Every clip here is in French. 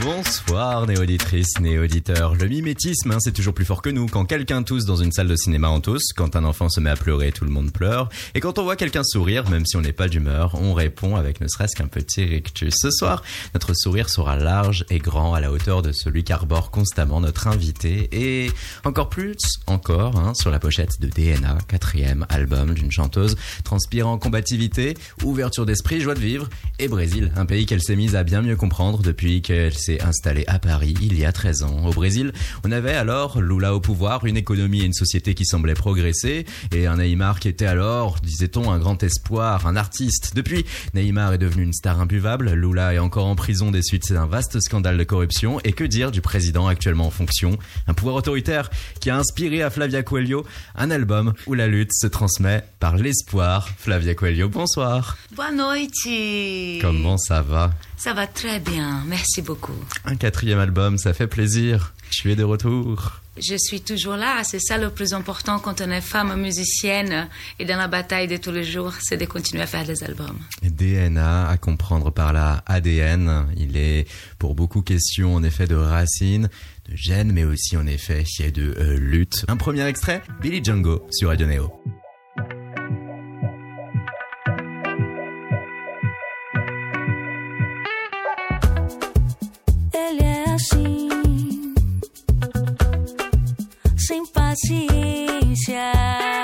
Bonsoir néauditrices, néauditeurs. Le mimétisme, hein, c'est toujours plus fort que nous. Quand quelqu'un tousse dans une salle de cinéma, on tousse. Quand un enfant se met à pleurer, tout le monde pleure. Et quand on voit quelqu'un sourire, même si on n'est pas d'humeur, on répond avec ne serait-ce qu'un petit rictus. Ce soir, notre sourire sera large et grand à la hauteur de celui qu'arbore constamment notre invité. Et encore plus, encore, hein, sur la pochette de DNA, quatrième album d'une chanteuse transpirant combativité, ouverture d'esprit, joie de vivre. Et Brésil, un pays qu'elle s'est mise à bien mieux comprendre depuis qu'elle s'est installé à Paris il y a 13 ans. Au Brésil, on avait alors Lula au pouvoir, une économie et une société qui semblaient progresser, et un Neymar qui était alors, disait-on, un grand espoir, un artiste. Depuis, Neymar est devenu une star imbuvable, Lula est encore en prison des suites d'un vaste scandale de corruption, et que dire du président actuellement en fonction? Un pouvoir autoritaire qui a inspiré à Flavia Coelho un album où la lutte se transmet par l'espoir. Flavia Coelho, bonsoir. Boa noite. Comment ça va? Ça va très bien, merci beaucoup. Un quatrième album, ça fait plaisir. Je suis de retour. Je suis toujours là, c'est ça le plus important quand on est femme musicienne et dans la bataille de tous les jours, c'est de continuer à faire des albums. DNA, à comprendre par là ADN, il est pour beaucoup question en effet de racines, de gènes, mais aussi en effet de euh, lutte. Un premier extrait, Billy Django sur Radio Neo. 心想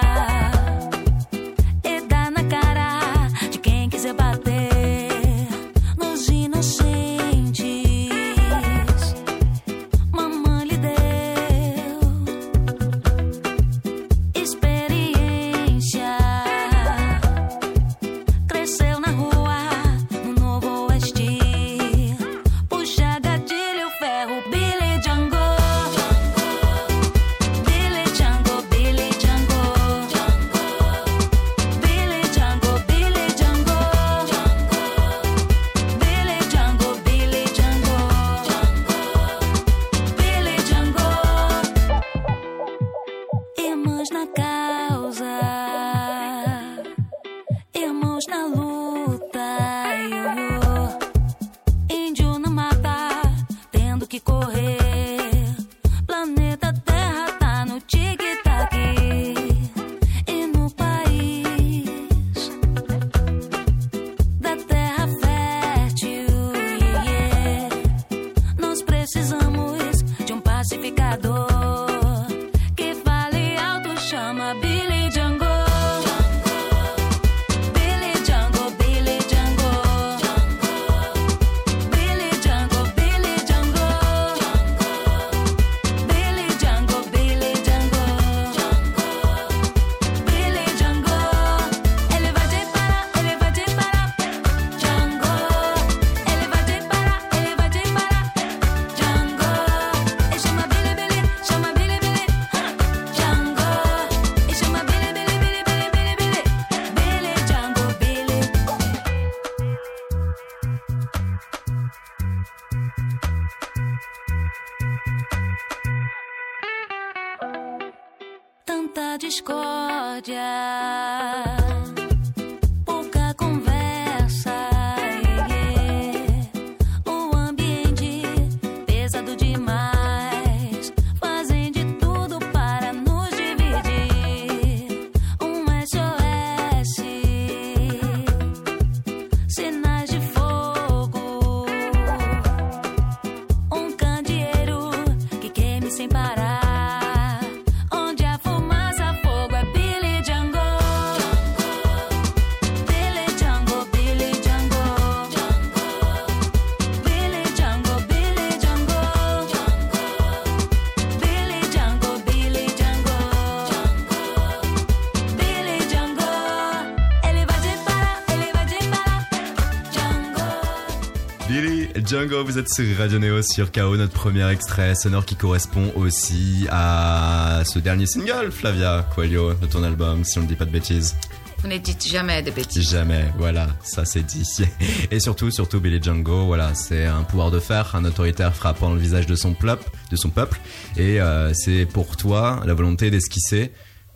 Django, vous êtes sur Radio Neo sur KO, notre premier extrait sonore qui correspond aussi à ce dernier single, Flavia Coelho, de ton album, si on ne dit pas de bêtises. Vous ne dites jamais de bêtises. Jamais, voilà, ça c'est dit. Et surtout, surtout Billy Django, voilà, c'est un pouvoir de fer, un autoritaire frappant le visage de son peuple, de son peuple. Et euh, c'est pour toi la volonté d'esquisser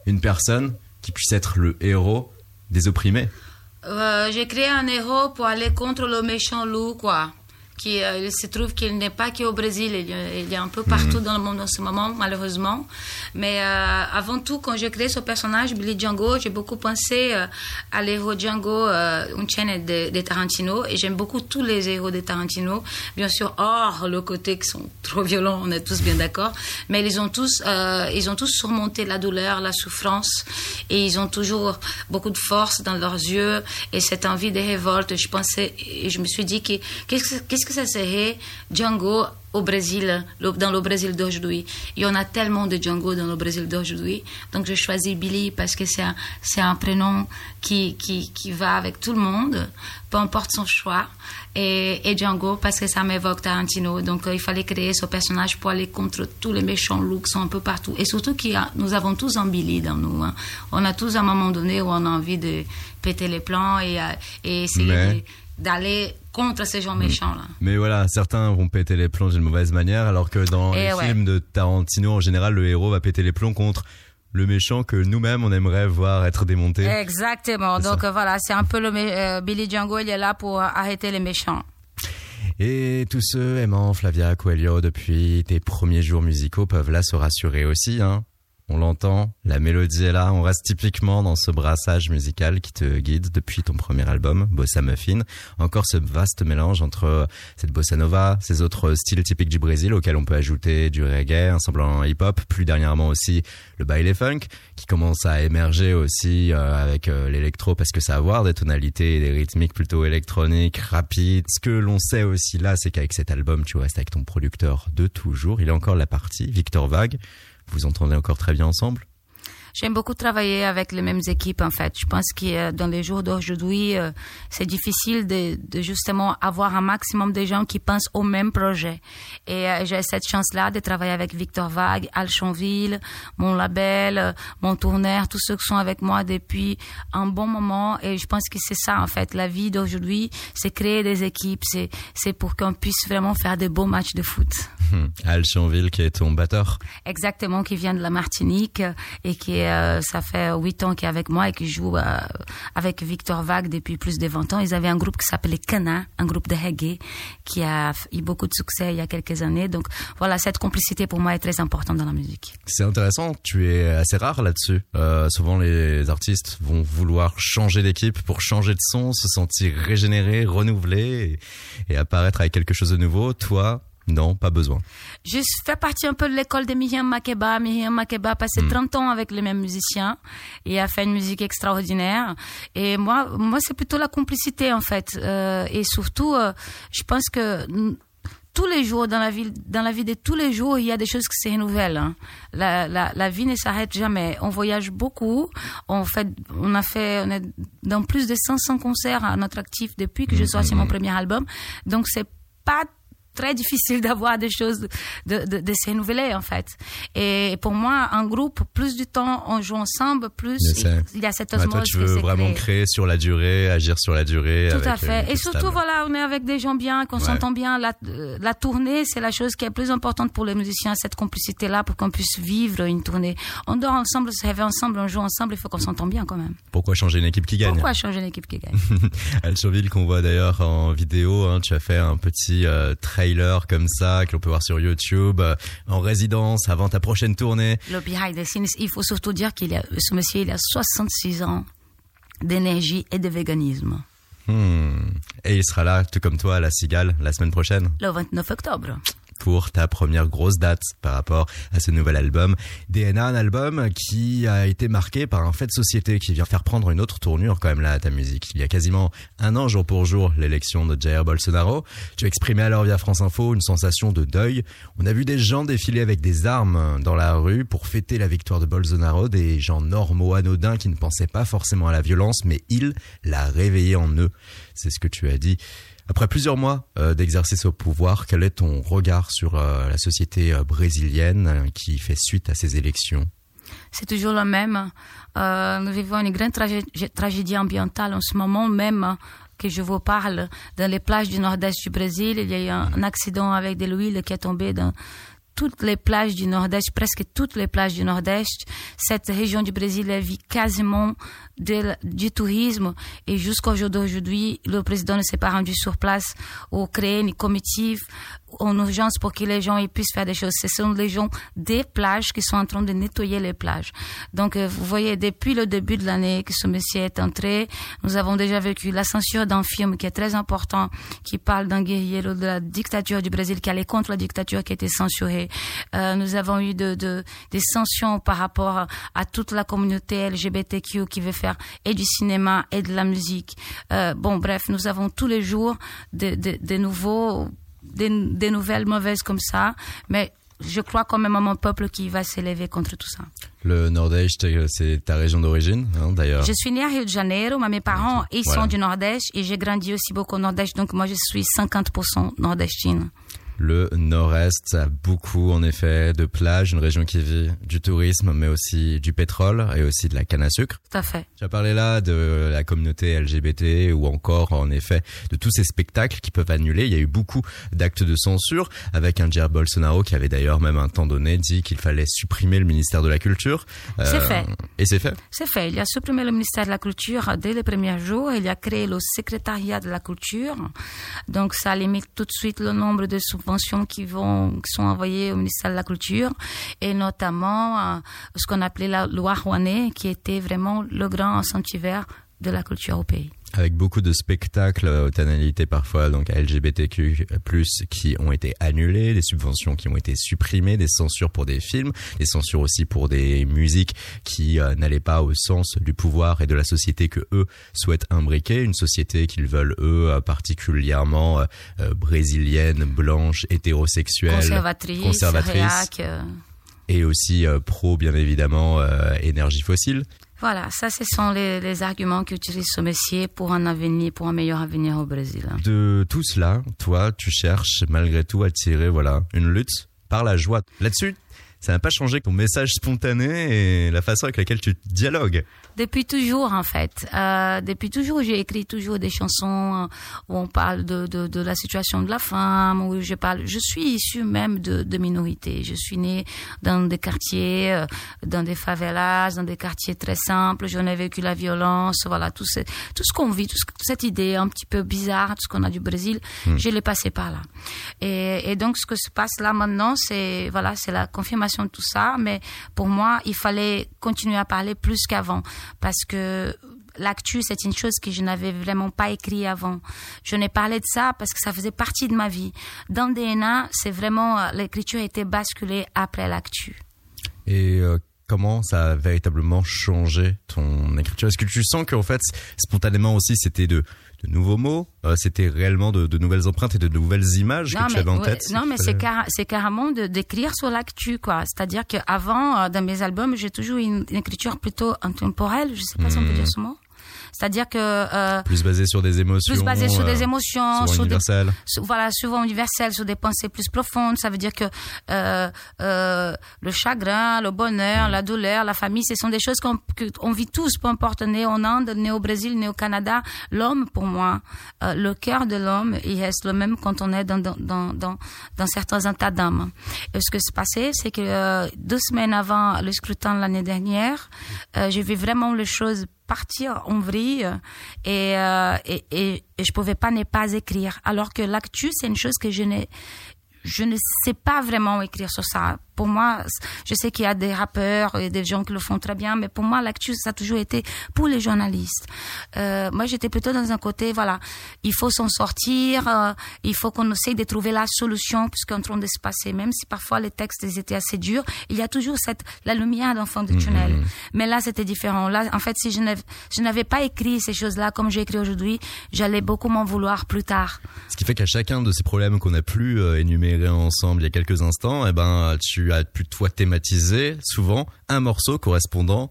une personne qui qui puisse être le héros des opprimés. Euh, j'ai créé un héros pour aller contre le méchant loup, quoi. Qui, euh, il se trouve qu'il n'est pas qu'au Brésil, il y, a, il a un peu partout dans le monde en ce moment, malheureusement. Mais euh, avant tout, quand j'ai créé ce personnage, Billy Django, j'ai beaucoup pensé euh, à l'héros Django euh, Unchained de, de Tarantino. Et j'aime beaucoup tous les héros de Tarantino. Bien sûr, hors le côté qui sont trop violents, on est tous bien d'accord. Mais ils ont tous, euh, ils ont tous surmonté la douleur, la souffrance. Et ils ont toujours beaucoup de force dans leurs yeux et cette envie de révolte. Je pensais, et je me suis dit que qu'est-ce que, qu'est-ce que ça serait Django au Brésil, dans le Brésil d'aujourd'hui. Il y en a tellement de Django dans le Brésil d'aujourd'hui. Donc j'ai choisi Billy parce que c'est un, c'est un prénom qui, qui, qui va avec tout le monde, peu importe son choix. Et, et Django parce que ça m'évoque Tarantino. Donc euh, il fallait créer ce personnage pour aller contre tous les méchants loups qui sont un peu partout. Et surtout nous avons tous un Billy dans nous. hein. On a tous à un moment donné où on a envie de péter les plans et, euh, et essayer Mais- d'aller contre ces gens méchants là. Mais voilà, certains vont péter les plombs d'une mauvaise manière, alors que dans Et les ouais. films de Tarantino, en général, le héros va péter les plombs contre le méchant que nous-mêmes on aimerait voir être démonté. Exactement. Donc ça. voilà, c'est un peu le euh, Billy Django, il est là pour euh, arrêter les méchants. Et tous ceux aimant Flavia Coelho depuis tes premiers jours musicaux peuvent là se rassurer aussi, hein. On l'entend, la mélodie est là, on reste typiquement dans ce brassage musical qui te guide depuis ton premier album, Bossa Muffin. Encore ce vaste mélange entre cette bossa nova, ces autres styles typiques du Brésil auxquels on peut ajouter du reggae, un semblant hip-hop, plus dernièrement aussi le baile funk qui commence à émerger aussi euh, avec euh, l'électro parce que ça a voir des tonalités et des rythmiques plutôt électroniques, rapides. Ce que l'on sait aussi là, c'est qu'avec cet album, tu restes avec ton producteur de toujours. Il est encore la partie, Victor Vague. Vous entendez encore très bien ensemble J'aime beaucoup travailler avec les mêmes équipes en fait. Je pense que euh, dans les jours d'aujourd'hui, euh, c'est difficile de, de justement avoir un maximum de gens qui pensent au même projet. Et euh, j'ai cette chance-là de travailler avec Victor Vague, Alchonville, mon label, mon tourneur, tous ceux qui sont avec moi depuis un bon moment. Et je pense que c'est ça en fait. La vie d'aujourd'hui, c'est créer des équipes, c'est c'est pour qu'on puisse vraiment faire de beaux matchs de foot. Hmm. Al Chanville qui est ton batteur. Exactement, qui vient de la Martinique et qui euh, ça fait huit ans qu'il est avec moi et qui joue euh, avec Victor Vague depuis plus de 20 ans. Ils avaient un groupe qui s'appelait Cana, un groupe de reggae qui a eu beaucoup de succès il y a quelques années. Donc voilà, cette complicité pour moi est très importante dans la musique. C'est intéressant, tu es assez rare là-dessus. Euh, souvent les artistes vont vouloir changer d'équipe pour changer de son, se sentir régénéré, renouvelé et, et apparaître avec quelque chose de nouveau. Toi, non, pas besoin. Je fais partie un peu de l'école de Miriam Makeba. Miriam Makeba a passé 30 ans avec les mêmes musiciens et a fait une musique extraordinaire. Et moi, moi, c'est plutôt la complicité en fait. Euh, et surtout, euh, je pense que tous les jours dans la vie, dans la vie de tous les jours, il y a des choses qui se renouvellent. hein. La, la, la vie ne s'arrête jamais. On voyage beaucoup. On fait, on a fait, on est dans plus de 500 concerts à notre actif depuis que j'ai sorti mon premier album. Donc c'est pas très difficile d'avoir des choses de, de, de se renouveler en fait. Et pour moi, un groupe, plus du temps on joue ensemble, plus il y a cette osmose toi, tu veux vraiment crée. créer sur la durée, agir sur la durée. Tout avec à euh, fait. Et surtout, stable. voilà, on est avec des gens bien, qu'on Ouais. s'entend bien. La, euh, la tournée, c'est la chose qui est plus importante pour les musiciens, cette complicité-là, pour qu'on puisse vivre une tournée. On dort ensemble, on se réveille ensemble, on joue ensemble, il faut qu'on s'entende bien quand même. Pourquoi changer une équipe qui gagne? Pourquoi changer une équipe qui gagne? Al Chanville qu'on voit d'ailleurs en vidéo, hein, tu as fait un petit euh, comme ça que l'on peut voir sur YouTube euh, en résidence avant ta prochaine tournée. Le behind the scenes, il faut surtout dire qu'il a, ce monsieur, il a 66 ans d'énergie et de véganisme. Hmm. Et il sera là, tout comme toi, à la Cigale la semaine prochaine Le 29 octobre. Pour ta première grosse date par rapport à ce nouvel album. DNA, un album qui a été marqué par un fait de société qui vient faire prendre une autre tournure quand même là à ta musique. Il y a quasiment un an jour pour jour l'élection de Jair Bolsonaro. Tu exprimé alors via France Info une sensation de deuil. On a vu des gens défiler avec des armes dans la rue pour fêter la victoire de Bolsonaro, des gens normaux, anodins qui ne pensaient pas forcément à la violence, mais il l'a réveillé en eux. C'est ce que tu as dit. Après plusieurs mois euh, d'exercice au pouvoir, quel est ton regard sur euh, la société euh, brésilienne qui fait suite à ces élections? C'est toujours le même. Euh, nous vivons une grande tragé- tragédie ambientale en ce moment même que je vous parle. Dans les plages du nord-est du Brésil, il y a eu un, un accident avec de l'huile qui est tombée dans toutes les plages du Nord-Est, presque toutes les plages du Nord-Est. Cette région du Brésil vit quasiment de- du tourisme et jusqu'au jour d'aujourd'hui, le président ne s'est pas rendu sur place ou créé une comitive en urgence pour que les gens ils puissent faire des choses. Ce sont les gens des plages qui sont en train de nettoyer les plages. Donc, euh, vous voyez, depuis le début de l'année que ce monsieur est entré, nous avons déjà vécu la censure d'un film qui est très important, qui parle d'un guerrier de la dictature du Brésil, qui allait contre la dictature qui était censurée. Euh, nous avons eu de, de- des sanctions par rapport à toute la communauté LGBTQ qui veut faire et du cinéma et de la musique. Euh, bon, bref, nous avons tous les jours des de, de nouveaux des, des nouvelles mauvaises comme ça, mais je crois quand même à mon peuple qui va s'élever contre tout ça. Le Nordeste, euh, c'est ta région d'origine, hein, d'ailleurs. Je suis née à Rio de Janeiro, mais mes parents, ils Voilà. sont du Nordeste et j'ai grandi aussi beaucoup au Nordeste, donc moi je suis 50% nordestine. Le Nord-Est a beaucoup, en effet, de plages, une région qui vit du tourisme, mais aussi du pétrole et aussi de la canne à sucre. Tout à fait. Tu as parlé là de la communauté LGBT ou encore, en effet, de tous ces spectacles qui peuvent annuler. Il y a eu beaucoup d'actes de censure avec un Jair Bolsonaro qui avait d'ailleurs même un temps donné dit qu'il fallait supprimer le ministère de la Culture. Euh, C'est fait. Et c'est fait. C'est fait. Il a supprimé le ministère de la Culture dès les premiers jours. Il a créé le secrétariat de la culture. Donc, ça limite tout de suite le nombre de subventions qui vont, qui sont envoyées au ministère de la Culture. Et notamment, euh, ce qu'on appelait la loi Rouanet, qui était vraiment le grand incentivaire de la culture au pays. Avec beaucoup de spectacles euh, aux tonalités parfois donc LGBTQ+, qui ont été annulés, des subventions qui ont été supprimées, des censures pour des films, des censures aussi pour des musiques qui euh, n'allaient pas au sens du pouvoir et de la société que eux souhaitent imbriquer, une société qu'ils veulent eux euh, particulièrement euh, euh, brésilienne, blanche, hétérosexuelle, Conservatrice, euh, et aussi euh, pro bien évidemment euh, énergie fossile. Voilà, ça, ce sont les, les arguments qu'utilise ce monsieur pour un avenir, pour un meilleur avenir au Brésil. de tout cela, toi, tu cherches malgré tout à tirer voilà une lutte par la joie. Là-dessus, ça n'a pas changé ton message spontané et la façon avec laquelle tu dialogues. Depuis toujours, en fait. Euh, depuis toujours, j'ai écrit toujours des chansons euh, où on parle de, de, de la situation de la femme, où je parle. Je suis issue même de, de minorités. Je suis née dans des quartiers, euh, dans des favelas, dans des quartiers très simples. J'en ai vécu la violence, voilà, tout ce, tout ce qu'on vit, tout ce- toute cette idée un petit peu bizarre, tout ce qu'on a du Brésil, je l'ai passé par là. Et, et donc, ce que se passe là maintenant, c'est voilà, c'est la confirmation de tout ça. Mais pour moi, il fallait continuer à parler plus qu'avant, parce que l'actu, c'est une chose que je n'avais vraiment pas écrit avant. Je n'ai parlé de ça parce que ça faisait partie de ma vie. Dans DNA, c'est vraiment euh, l'écriture a été basculée après l'actu. Et euh, comment ça a véritablement changé ton écriture? Est-ce que tu sens qu'en fait, spontanément aussi, c'était de, de nouveaux mots euh, C'était réellement de, de nouvelles empreintes et de nouvelles images que tu avais en ouais, tête non, mais c'est car- c'est carrément de- d'écrire sur l'actu, quoi. C'est-à-dire qu'avant, euh, dans mes albums, j'ai toujours une, une écriture plutôt intemporelle. Je sais pas si on peut Hmm. dire ce mot. C'est-à-dire que euh, Plus basé sur des émotions. plus basé sur euh, des émotions, souvent sur des, universelles. sur- voilà, souvent universelles, sur des pensées plus profondes. Ça veut dire que euh, euh, le chagrin, le bonheur, la douleur, la famille, ce sont des choses qu'on on vit tous, peu importe, né en Inde, né au Brésil, né au Canada. L'homme, pour moi, euh, le cœur de l'homme, il reste le même quand on est dans dans dans dans, certains états d'âme. Et ce que s'est passé, c'est que euh, deux semaines avant le scrutin l'année dernière, euh, j'ai vu vraiment les choses partir en vrille et, euh, et, et, et je pouvais pas ne pas écrire. Alors que l'actu, c'est une chose que je n'ai, je ne sais pas vraiment écrire sur ça. Pour moi, je sais qu'il y a des rappeurs et des gens qui le font très bien, mais pour moi, l'actu, ça a toujours été pour les journalistes. Euh, moi, j'étais plutôt dans un côté, voilà, il faut s'en sortir, euh, il faut qu'on essaye de trouver la solution puisqu'on est en train de se passer. Même si parfois les textes ils étaient assez durs, il y a toujours cette la lumière dans le fond du tunnel. Mais là, c'était différent. Là, en fait, si je n'avais, pas écrit ces choses-là comme j'ai écrit aujourd'hui, j'allais beaucoup m'en vouloir plus tard. Ce qui fait qu'à chacun de ces problèmes qu'on a pu euh, énumérer ensemble il y a quelques instants, eh ben, tu as pu toi thématiser souvent un morceau correspondant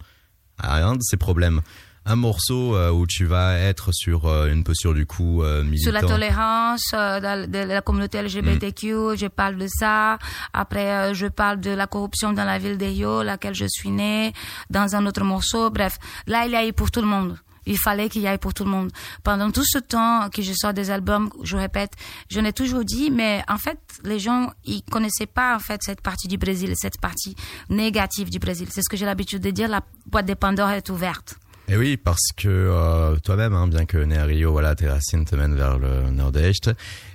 à un de ces problèmes. Un morceau euh, où tu vas être sur euh, une posture du coup euh, Sur la tolérance euh, de, la communauté LGBTQ, je parle de ça. Après, je parle de la corruption dans la ville de Rio, laquelle je suis née, dans un autre morceau. Bref, là, il y a eu pour tout le monde. Il fallait qu'il y ait pour tout le monde. Pendant tout ce temps que je sors des albums, je répète, je l'ai toujours dit, mais en fait, les gens, ils connaissaient pas en fait cette partie du Brésil, cette partie négative du Brésil. C'est ce que j'ai l'habitude de dire. La boîte des Pandore est ouverte. Et oui, parce que euh, toi-même, hein, bien que né à Rio, voilà, tes racines te mènent vers le nord-est.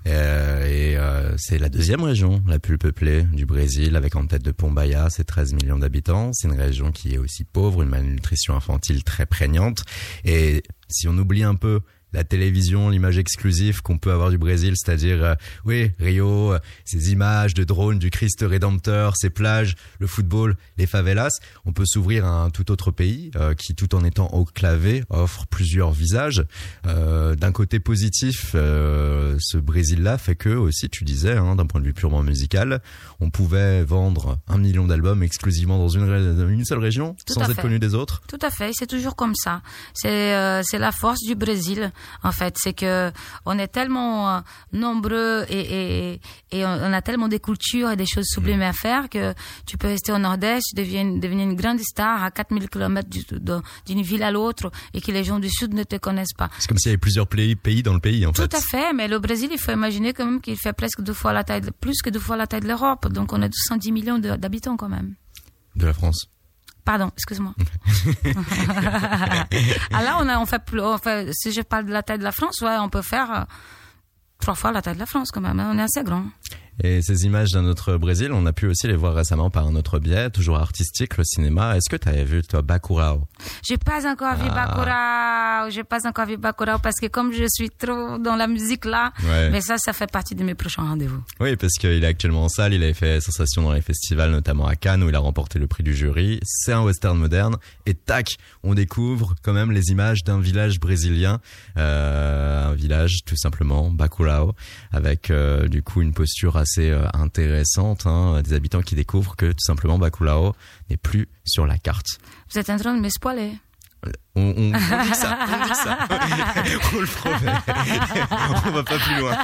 Euh, et euh, c'est la deuxième région la plus peuplée du Brésil, avec en tête de Pombaia, c'est 13 millions d'habitants. C'est une région qui est aussi pauvre, une malnutrition infantile très prégnante. Et si on oublie un peu la télévision, l'image exclusive qu'on peut avoir du Brésil, c'est-à-dire euh, oui Rio, euh, ces images de drones du Christ rédempteur, ces plages, le football, les favelas. On peut s'ouvrir à un tout autre pays euh, qui, tout en étant enclavé, offre plusieurs visages. Euh, d'un côté positif, euh, ce Brésil-là fait que aussi, tu disais, hein, d'un point de vue purement musical, on pouvait vendre un million d'albums exclusivement dans une, une seule région, Tout sans être connu des autres. Tout à fait, c'est toujours comme ça. C'est euh, c'est la force du Brésil en fait, c'est que on est tellement euh, nombreux et, et et on a tellement des cultures et des choses sublimes à faire que tu peux rester au Nord-Est, devenir devenir une grande star à 4000 km d'une ville à l'autre et que les gens du Sud ne te connaissent pas. C'est comme s'il y avait plusieurs pays, dans le pays, en Tout fait. à fait, mais le Brésil, il faut imaginer quand même qu'il fait presque deux fois la taille, de- plus que deux fois la taille de l'Europe. Donc on a 210 millions d'habitants quand même. De la France. Pardon, excuse-moi. ah là, on a, on fait plus, on fait, si je parle de la taille de la France, ouais, on peut faire euh, trois fois la taille de la France quand même. hein. On est assez grand. Et ces images d'un autre Brésil, on a pu aussi les voir récemment par un autre biais, toujours artistique, le cinéma. Est-ce que tu avais vu, toi, Bacurau? J'ai pas encore vu Bacurau. J'ai pas encore vu Bacurau parce que comme je suis trop dans la musique là, Ouais. mais ça, ça fait partie de mes prochains rendez-vous. Oui, parce qu'il est actuellement en salle, il avait fait sensation dans les festivals, notamment à Cannes, où il a remporté le prix du jury. C'est un western moderne, et tac, on découvre quand même les images d'un village brésilien, euh, un village tout simplement, Bacurau, avec euh, du coup une posture assez euh, intéressante, hein, des habitants qui découvrent que tout simplement Bacurau n'est plus sur la carte. Vous êtes en train de me spoiler. On, on, on dit ça, on dit ça. on le promet. on va pas plus loin.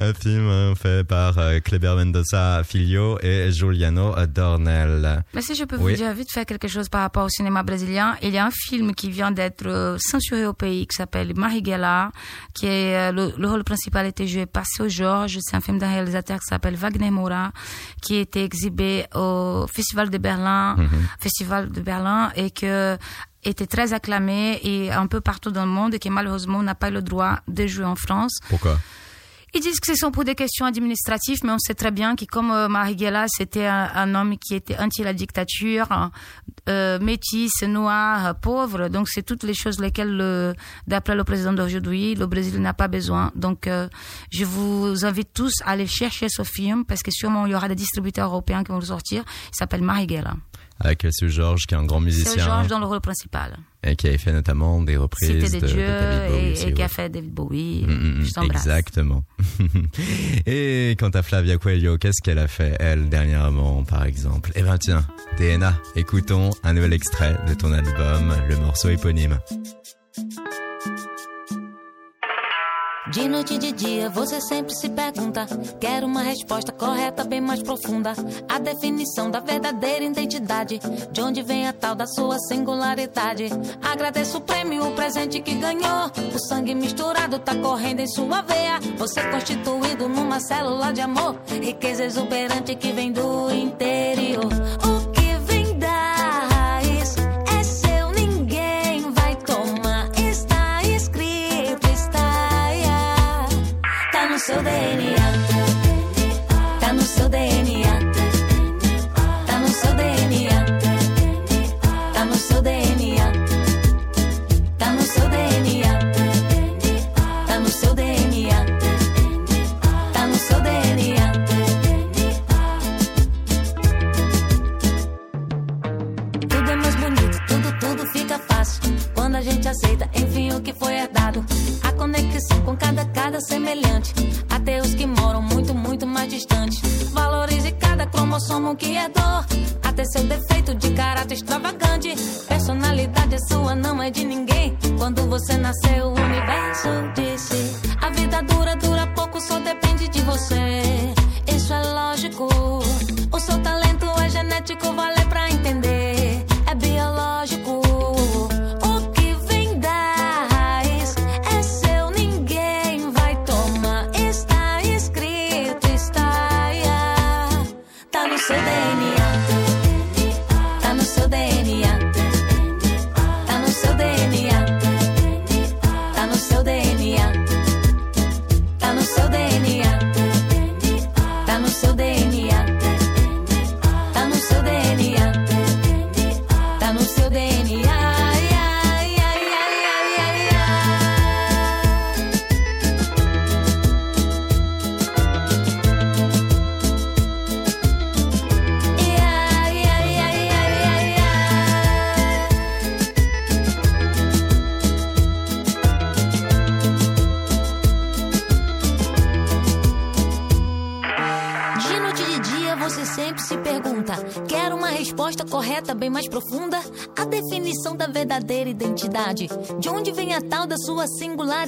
Un film hein, fait par euh, Kleber Mendoza Filho et Giuliano Dornel. Mais si je peux Oui. vous dire vite fait quelque chose par rapport au cinéma brésilien, il y a un film qui vient d'être euh, censuré au pays qui s'appelle Marighella, qui est euh, le, le rôle principal était joué par Seu Jorge. C'est un film d'un réalisateur qui s'appelle Wagner Moura, qui a été exhibé au Festival de Berlin, Festival de Berlin, et que était très acclamé et un peu partout dans le monde et qui malheureusement n'a pas le droit de jouer en France. Pourquoi? Ils disent que ce sont pour des questions administratives, mais on sait très bien que comme euh, Marighella, c'était un, un homme qui était anti la dictature, euh, métis, noir, euh, pauvre. Donc c'est toutes les choses lesquelles, le- d'après le président d'aujourd'hui, le Brésil n'a pas besoin. Donc euh, je vous invite tous à aller chercher ce film parce que sûrement il y aura des distributeurs européens qui vont le sortir. Il s'appelle Marighella. Avec ce Georges qui est un grand C'est musicien Georges dans le rôle principal. et qui avait fait notamment des reprises Cité de, des de dieux David Bowie et, aussi, et qui a fait David Bowie. Mm, mm, Je t'embrasse. Exactement. Et quant à Flavia Coelho, qu'est-ce qu'elle a fait, elle, dernièrement, par exemple? Eh ben tiens, DNA, écoutons un nouvel extrait de ton album, le morceau éponyme. De noite e de dia você sempre se pergunta. Quero uma resposta correta, bem mais profunda. A definição da verdadeira identidade. De onde vem a tal da sua singularidade. Agradeço o prêmio, o presente que ganhou. O sangue misturado tá correndo em sua veia. Você constituído numa célula de amor. Riqueza exuberante que vem do interior. so they need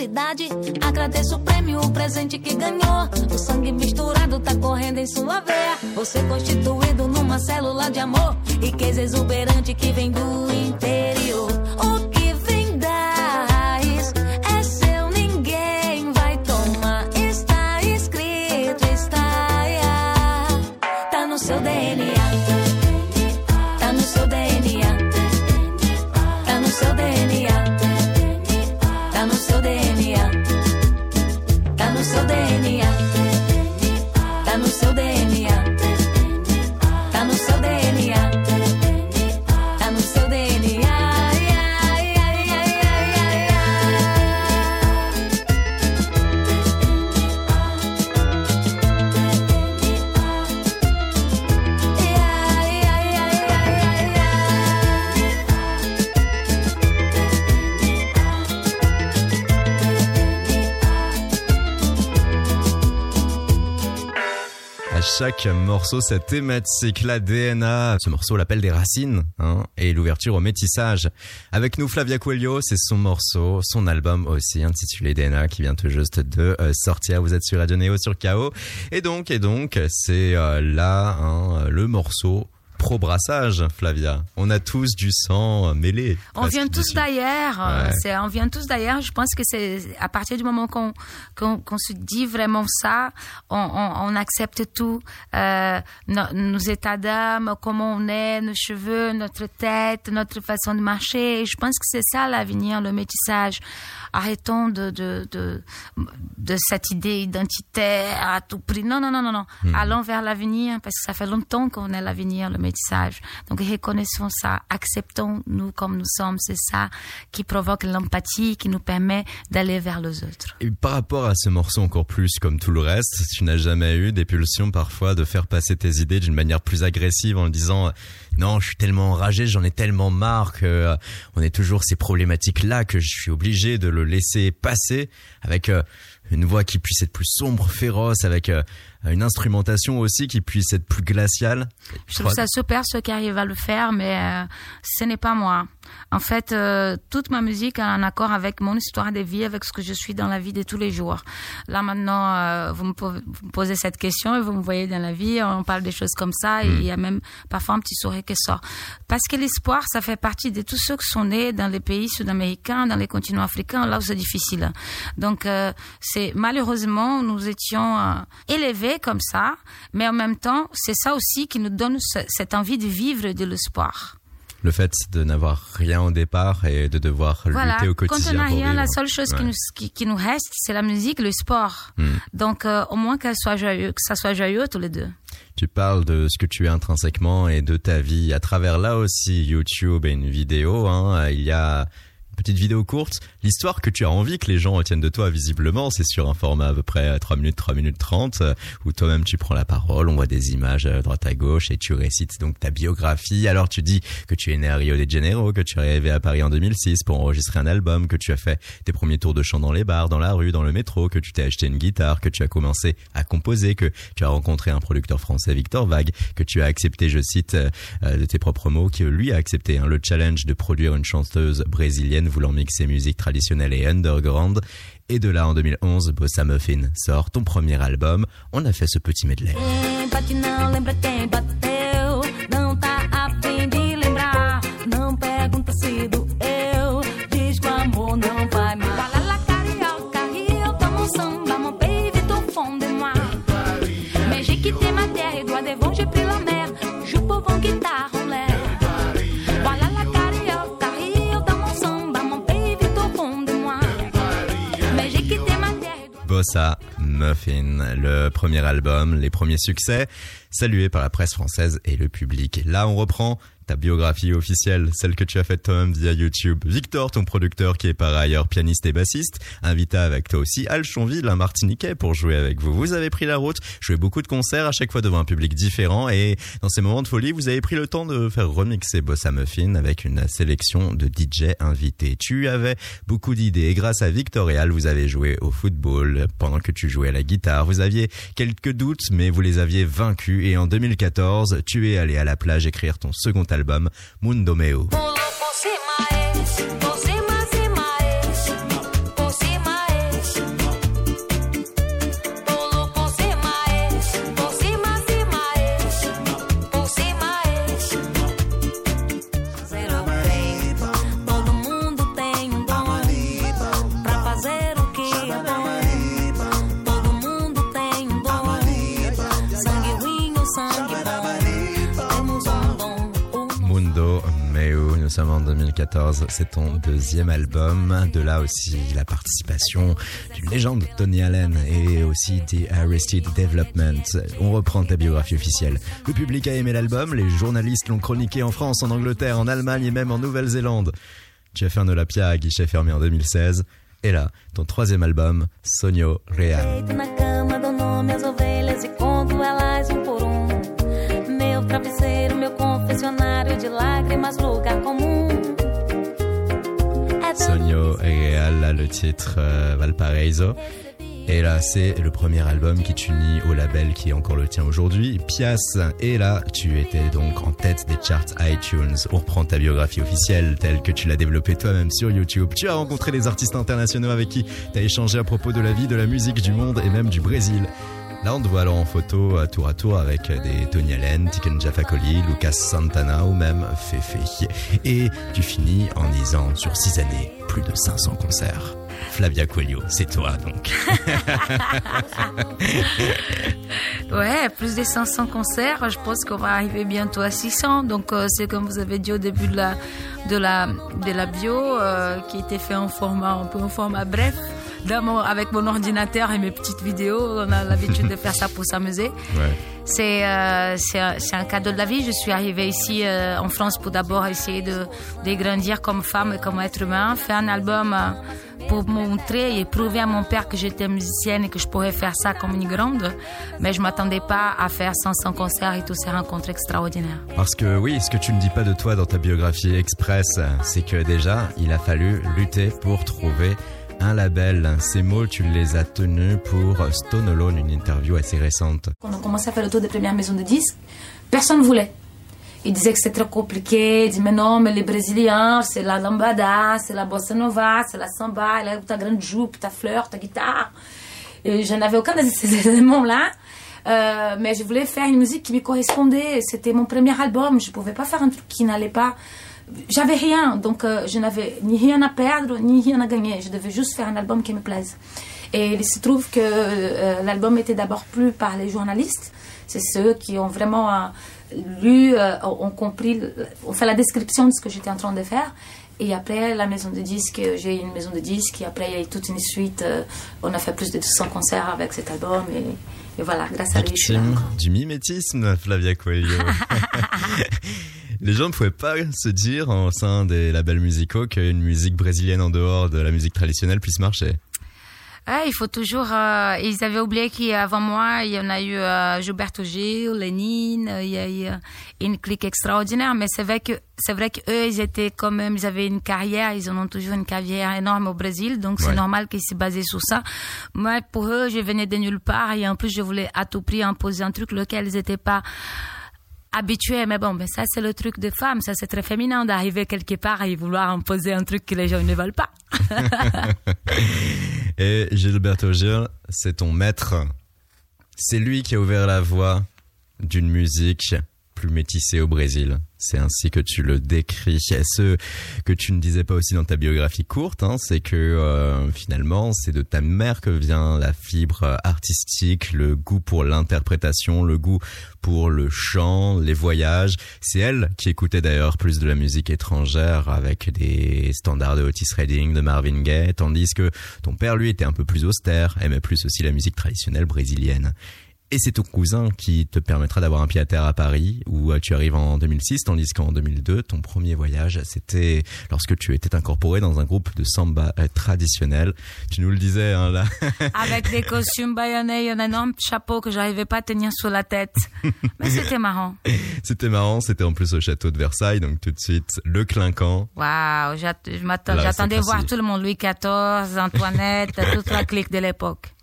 singularidade? Agradeço o prêmio, o presente que ganhou. O sangue misturado tá correndo em sua veia. Você constituído numa célula de amor. Riqueza exuberante que vem do interior. Chaque morceau, cette thématique, la DNA. Ce morceau l'appelle des racines, hein, et l'ouverture au métissage. Avec nous, Flavia Coelho, c'est son morceau, son album aussi, intitulé DNA, qui vient tout juste de euh, sortir. Vous êtes sur Radio Néo, sur KO. Et donc, et donc, c'est euh, là, hein, le morceau pro brassage, Flavia. On a tous du sang euh, mêlé. On vient tous d'ailleurs. euh, Ouais. On vient tous d'ailleurs. Je pense que c'est à partir du moment qu'on qu'on, se dit vraiment ça, on, on, on accepte tout, euh, no- nos états d'âme, comment on est, nos cheveux, notre tête, notre façon de marcher. Et je pense que c'est ça l'avenir, le métissage. Arrêtons de de de, de cette idée identitaire à tout prix. Non, non, non, non, non. Allons vers l'avenir parce que ça fait longtemps qu'on est l'avenir, le métissage. Donc reconnaissons ça, acceptons-nous comme nous sommes. C'est ça qui provoque l'empathie, qui nous permet d'aller vers les autres. Et par rapport à ce morceau encore plus comme tout le reste, tu n'as jamais eu des pulsions parfois de faire passer tes idées d'une manière plus agressive en disant non, je suis tellement enragé, j'en ai tellement marre que euh, on est toujours ces problématiques là que je suis obligé de le laisser passer avec euh, une voix qui puisse être plus sombre, féroce, avec euh, une instrumentation aussi qui puisse être plus glaciale. Je trouve ça super ceux qui arrivent à le faire, mais euh, ce n'est pas moi. En fait, euh, toute ma musique est en accord avec mon histoire de vie, avec ce que je suis dans la vie de tous les jours. Là maintenant, euh, vous, me posez cette question et vous me voyez dans la vie, on parle des choses comme ça, et il y a même parfois un petit sourire qui sort. Parce que l'espoir, ça fait partie de tous ceux qui sont nés dans les pays sud-américains, dans les continents africains, là où c'est difficile. Donc, c'est malheureusement, nous étions euh, comme ça, mais en même temps, c'est ça aussi qui nous donne ce- cette envie de vivre de l'espoir. Le fait de n'avoir rien au départ et de devoir Voilà, lutter au quand quotidien on n'a rien, vivre. la seule chose qui, nous, qui, qui nous reste, c'est la musique, le sport. Hmm. Donc, euh, au moins qu'elle soit joyeux, que ça soit joyeux tous les deux. Tu parles de ce que tu es intrinsèquement et de ta vie à travers là aussi YouTube et une vidéo. Hein, il y a une petite vidéo courte. L'histoire que tu as envie que les gens retiennent de toi, visiblement, c'est sur un format à peu près 3 minutes, 3 minutes 30, euh, où toi-même tu prends la parole, on voit des images à droite à gauche et tu récites donc ta biographie. Alors tu dis que tu es né à Rio de Janeiro, que tu es arrivé à Paris en 2006 pour enregistrer un album, que tu as fait tes premiers tours de chant dans les bars, dans la rue, dans le métro, que tu t'es acheté une guitare, que tu as commencé à composer, que tu as rencontré un producteur français, Victor Vague, que tu as accepté, je cite euh, euh, de tes propres mots, que lui a accepté hein, le challenge de produire une chanteuse brésilienne voulant mixer musique traditionnelle et underground. Et de là, en 2011, Bossa Muffin sort ton premier album. On a fait ce petit medley. Muffin, le premier album, les premiers succès, salués par la presse française et le public. Là, on reprend ta biographie officielle, celle que tu as faite toi-même via YouTube. Victor, ton producteur, qui est par ailleurs pianiste et bassiste, invita avec toi aussi Al Chonville, un Martiniquais, pour jouer avec vous. Vous avez pris la route, joué beaucoup de concerts, à chaque fois devant un public différent, et dans ces moments de folie, vous avez pris le temps de faire remixer Bossa Muffin avec une sélection de DJ invités. Tu avais beaucoup d'idées, et grâce à Victor et Al, vous avez joué au football pendant que tu jouais à la guitare. Vous aviez quelques doutes, mais vous les aviez vaincus, et en 2014, tu es allé à la plage écrire ton second album Mundo Meu. Sommes en 2014, c'est ton deuxième album. De là aussi la participation d'une légende, Tony Allen, et aussi des Arrested Development. On reprend ta biographie officielle. Le public a aimé l'album, les journalistes l'ont chroniqué en France, en Angleterre, en Allemagne et même en Nouvelle-Zélande. Tu as fait un Olympia à guichet fermé en 2016. Et là, ton troisième album, Sonio Real. Le titre euh, Valparaiso. Et là, c'est le premier album qui t'unit au label qui est encore le tien aujourd'hui, Pias. Et là, tu étais donc en tête des charts iTunes. On reprend ta biographie officielle telle que tu l'as développée toi-même sur YouTube. Tu as rencontré des artistes internationaux avec qui tu as échangé à propos de la vie, de la musique, du monde et même du Brésil. Là, on te voit alors en photo tour à tour avec des Tony Allen, Tiken Jafakoli, Lucas Santana ou même Fefe. Et tu finis en disant sur six années, plus de 500 concerts. Flavia Coelho, c'est toi donc. Ouais, plus de 500 concerts. Je pense qu'on va arriver bientôt à 600. Donc, euh, c'est comme vous avez dit au début de la, de bio, euh, qui était fait en format bref. Dans mon- avec mon ordinateur et mes petites vidéos, on a l'habitude de faire ça pour s'amuser. Ouais. C'est euh, c'est un, cadeau de la vie. Je suis arrivée ici euh, en France pour d'abord essayer de, de grandir comme femme et comme être humain, faire un album euh, pour montrer et prouver à mon père que j'étais musicienne et que je pourrais faire ça comme une grande. Mais je m'attendais pas à faire 500 concerts et toutes ces rencontres extraordinaires. Parce que oui, ce que tu ne dis pas de toi dans ta biographie express, c'est que déjà, il a fallu lutter pour trouver un label. Ces mots, tu les as tenus pour Stone Alone, une interview assez récente. Quand on commençait à faire le tour des premières maisons de disques, personne ne voulait. Ils disaient que c'était trop compliqué. Ils disaient, mais non, mais les Brésiliens, c'est la lambada, c'est la bossa nova, c'est la samba, là, ta grande jupe, ta fleur, ta guitare. Et je n'avais aucun de ces éléments-là. Euh, mais je voulais faire une musique qui me correspondait. C'était mon premier album. Je pouvais pas faire un truc qui n'allait pas. J'avais rien, donc euh, je n'avais ni rien à perdre, ni rien à gagner. Je devais juste faire un album qui me plaise. Et il se trouve que euh, l'album était d'abord plu par les journalistes. C'est ceux qui ont vraiment euh, lu, ont compris, ont fait la description de ce que j'étais en train de faire. Et après, la maison de disques, j'ai eu une maison de disques. Et après, il y a eu toute une suite. on a fait plus de 200 concerts avec cet album. Et, et voilà, grâce à lui, je suis là du mimétisme, Flavia Coelho. Les gens ne pouvaient pas se dire au sein des labels musicaux qu'une musique brésilienne en dehors de la musique traditionnelle puisse marcher. Ah, il faut toujours. euh, ils avaient oublié qu'avant moi, il y en a eu euh, Gilberto Gil, Lénine, euh, il y a eu une clique extraordinaire. Mais c'est vrai que c'est vrai qu'eux, ils étaient quand même, ils avaient une carrière, ils en ont toujours une carrière énorme au Brésil, donc Ouais. c'est normal qu'ils se basaient sur ça. Moi, pour eux, je venais de nulle part et en plus, je voulais à tout prix imposer un truc lequel ils n'étaient pas habitués. Mais bon, mais ça, c'est le truc des femmes, ça c'est très féminin d'arriver quelque part et vouloir imposer un truc que les gens ne veulent pas. Et Gilberto Gil, c'est ton maître. C'est lui qui a ouvert la voie d'une musique plus métissée au Brésil. C'est ainsi que tu le décris. Et ce que tu ne disais pas aussi dans ta biographie courte, hein, c'est que euh, finalement, c'est de ta mère que vient la fibre artistique, le goût pour l'interprétation, le goût pour le chant, les voyages. C'est elle qui écoutait d'ailleurs plus de la musique étrangère avec des standards de Otis Redding, de Marvin Gaye, tandis que ton père, lui, était un peu plus austère, aimait plus aussi la musique traditionnelle brésilienne. Et c'est ton cousin qui te permettra d'avoir un pied à terre à Paris, où euh, tu arrives en 2006, tandis qu'en 2002, ton premier voyage, c'était lorsque tu étais incorporé dans un groupe de samba euh, traditionnel. Tu nous le disais, hein, là. Avec des costumes baïonnés un énorme chapeau que j'arrivais pas à tenir sur la tête. Mais c'était marrant. C'était marrant, c'était en plus au château de Versailles, donc tout de suite, le clinquant. Waouh, j'attendais voir tout le monde, Louis XIV, Antoinette, toute la clique de l'époque.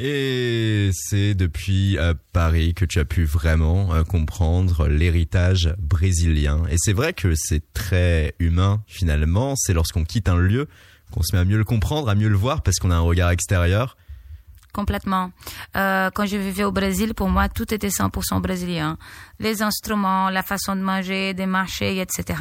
Et c'est depuis euh, Paris que tu as pu vraiment euh, comprendre l'héritage brésilien. Et c'est vrai que c'est très humain finalement. C'est lorsqu'on quitte un lieu qu'on se met à mieux le comprendre, à mieux le voir parce qu'on a un regard extérieur. Complètement. Euh, quand je vivais au Brésil, pour moi, tout était 100% brésilien. Les instruments, la façon de manger, de marcher, etc.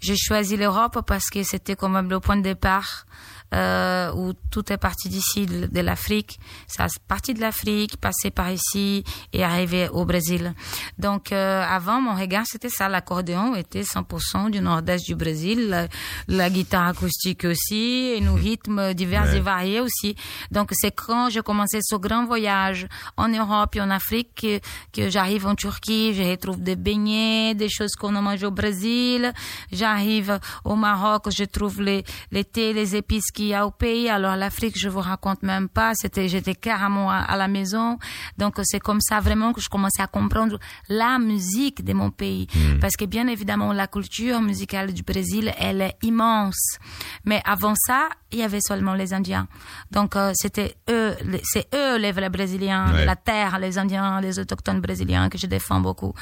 J'ai choisi l'Europe parce que c'était quand même le point de départ euh, où tout est parti d'ici, de, de l'Afrique. Ça a parti de l'Afrique, passé par ici et arrivé au Brésil. Donc, euh, avant, mon regard, c'était ça. L'accordéon était 100% du nord-est du Brésil. La, la guitare acoustique aussi, et nos rythmes divers Ouais. et variés aussi. Donc, c'est quand j'ai commencé ce grand voyage en Europe et en Afrique que, que j'arrive en Turquie, je retrouve des beignets, des choses qu'on a mangé au Brésil. J'arrive au Maroc, je trouve les, les thés, les épices qu'il y a au pays. Alors, l'Afrique, je vous raconte même pas. C'était, j'étais carrément à, à la maison. Donc, c'est comme ça vraiment que je commençais à comprendre la musique de mon pays. Parce que bien évidemment, la culture musicale du Brésil, elle est immense. Mais avant ça, il y avait seulement les Indiens. Donc, euh, c'était eux, c'est eux les vrais Brésiliens, Ouais. la terre, les Indiens, les autochtones brésiliens que je défends beaucoup.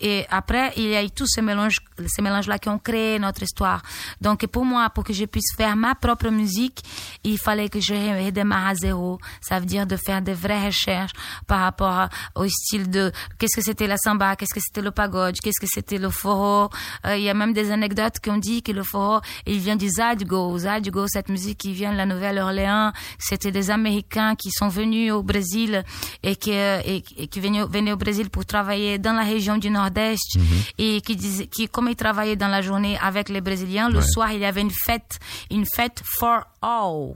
Et après, il y a eu tous ces mélanges, ces mélanges-là qui ont créé notre histoire. Donc, pour moi, pour que je puisse faire ma propre musique, il fallait que je redémarre à zéro. Ça veut dire de faire des vraies recherches par rapport au style de qu'est-ce que c'était la samba, qu'est-ce que c'était le pagode, qu'est-ce que c'était le forró. Euh, il y a même des anecdotes qui ont dit que le forró, il vient du Zadgo. Zadgo, cette musique qui vient de la Nouvelle-Orléans, c'était des Américains qui sont venus au Brésil et qui, et, et qui venaient, venaient au Brésil pour travailler dans la région du Nord-Est et qui disaient, qui, comme ils travaillaient dans la journée avec les Brésiliens, le Ouais. soir, il y avait une fête, une fête for all.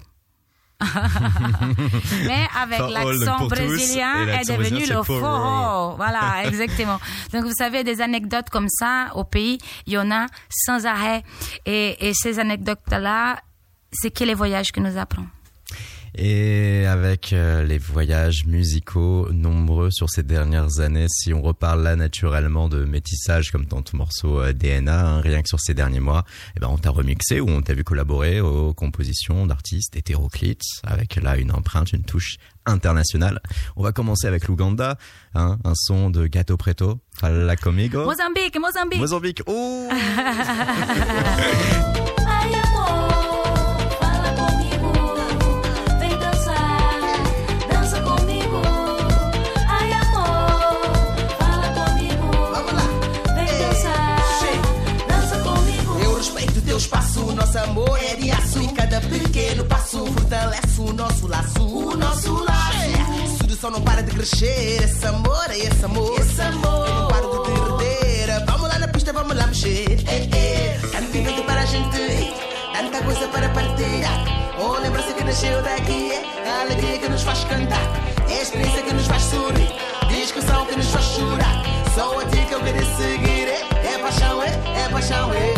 Mais avec l'accent brésilien et est devenu le forró. Voilà, exactement. Donc vous savez, des anecdotes comme ça au pays, il y en a sans arrêt. Et, et ces anecdotes-là, c'est que les voyages qui nous apprennent. Et avec euh, les voyages musicaux nombreux sur ces dernières années, si on reparle là naturellement de métissage comme dans ton morceau euh, DNA, hein, rien que sur ces derniers mois, eh ben on t'a remixé ou on t'a vu collaborer aux compositions d'artistes hétéroclites avec là une empreinte, une touche internationale. On va commencer avec l'Ouganda, hein, un son de Gato Preto, Fala Comigo. Mozambique, Mozambique. Mozambique. Oh nosso amor é de aço. E cada pequeno passo fortalece o nosso laço. O nosso laço. Sedução não para de crescer. Esse amor é esse amor. Esse amor. Eu não paro de derreter. Vamos lá na pista, vamos lá mexer. É, é. Tanto evento para a gente. Tanta coisa para partilhar. Oh, lembrança que nasceu daqui. É a alegria que nos faz cantar. É a experiência que nos faz sorrir. Discussão que nos faz chorar. Só a ti que eu quero seguir. É, é paixão, é, é paixão, é.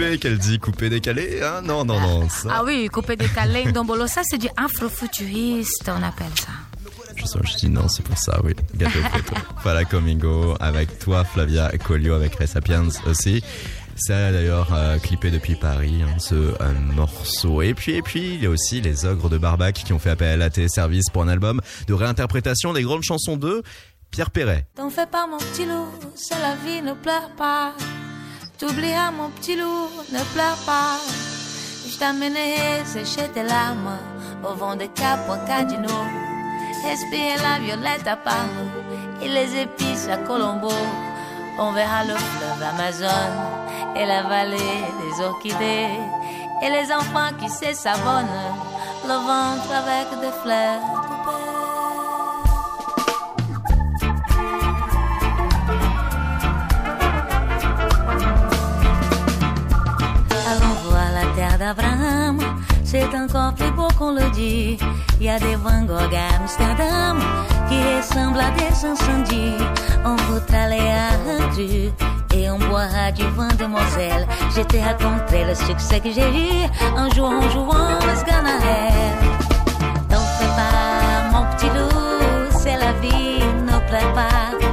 Coupé, qu'elle dit coupé décalé, hein? Non, non, non, ça. Ah oui, coupé décalé, ndombolo, ça c'est du afrofuturiste, on appelle ça. Je, sens- je dis non, c'est pour ça, oui. Preto. Fala Comingo avec toi, Flavia Colio avec Ray Sapiens aussi. Ça d'ailleurs euh, clippé depuis Paris, hein, ce euh, morceau. Et puis, et puis, il y a aussi les ogres de Barbac qui ont fait appel à Téléservice pour un album de réinterprétation des grandes chansons de Pierre Perret. T'en fais pas mon petit loup, c'est la vie, ne pleure pas. T'oublieras mon petit loup, ne pleure pas. Je t'amènerai sécher tes larmes au vent de Cap ou Cadino. Respirer la violette à Palo et les épices à Colombo. On verra le fleuve Amazon et la vallée des orchidées. Et les enfants qui se savonnent le ventre avec des fleurs d'Abraham, c'est encore plus beau qu'on le dit. Il y a des Van Gogh à Amsterdam qui ressemblent à des incendies. On voudrait aller à Andrew et on boira du vin de Moselle. Je te raconterai le succès que j'ai eu um João, en jouant au Sganahel. Donc prépare mon petit loup, c'est la vie, nous prépare.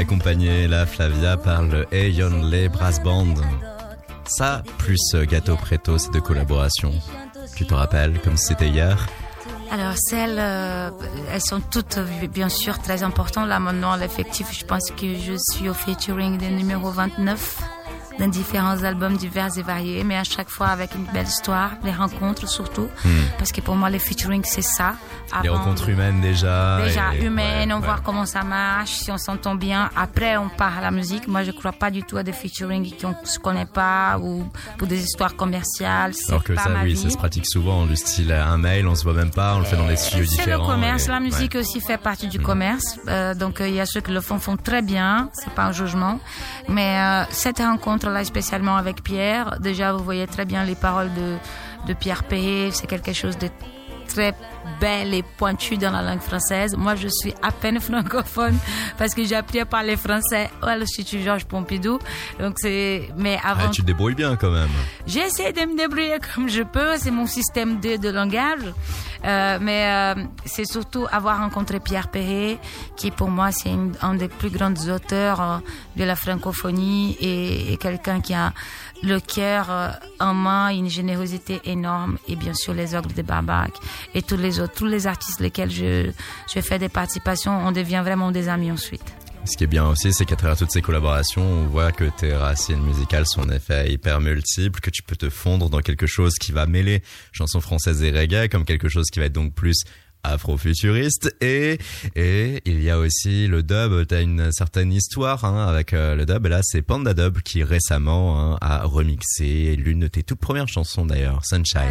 Accompagné la Flavia par le Ayon Les Brass Band. Ça, plus Gâteau Preto, c'est de collaboration. Tu te rappelles, comme c'était hier? Alors celles, euh, elles sont toutes bien sûr très importantes. Là maintenant, l'effectif, je pense que je suis au featuring des numéros 29 dans différents albums divers et variés, mais à chaque fois avec une belle histoire, les rencontres surtout, parce que pour moi, les featuring, c'est ça. Les Avant- rencontres humaines déjà. Déjà et- humaine, ouais, on ouais. voit comment ça marche, si on s'entend bien. Après, on part à la musique. Moi, je crois pas du tout à des featuring qu'on se connaît pas ou pour des histoires commerciales. Alors que pas ça, ma oui, vie. ça se pratique souvent, du style un mail, on se voit même pas, on le fait dans des studios C'est le différents. commerce, et- la musique ouais. aussi fait partie du commerce. Euh, donc euh, il y a ceux qui le font font très bien, c'est pas un jugement. Mais euh, cette rencontre-là, spécialement avec Pierre, déjà vous voyez très bien les paroles de, Pierre Perret, c'est quelque chose de très belle et pointu dans la langue française. Moi, je suis à peine francophone parce que j'ai appris à parler français à l'Institut Georges Pompidou. Donc c'est, mais avant Ah, tu te débrouilles bien quand même. J'essaie de me débrouiller comme je peux, c'est mon système D de langage. Euh, mais euh, c'est surtout avoir rencontré Pierre Perret, qui pour moi c'est un des plus grands auteurs euh, de la francophonie et, et quelqu'un qui a le cœur euh, en main, une générosité énorme et bien sûr les ogres de Barbac et tous les autres, tous les artistes lesquels je, je fais des participations, on devient vraiment des amis ensuite. Ce qui est bien aussi, c'est qu'à travers toutes ces collaborations, on voit que tes racines musicales sont en effet hyper multiples, que tu peux te fondre dans quelque chose qui va mêler chansons françaises et reggae, comme quelque chose qui va être donc plus afro-futuriste. Et et il y a aussi le dub. T'as une certaine histoire hein, avec euh, le dub. Et là c'est Panda Dub qui récemment hein, a remixé l'une de tes toutes premières chansons d'ailleurs Sunshine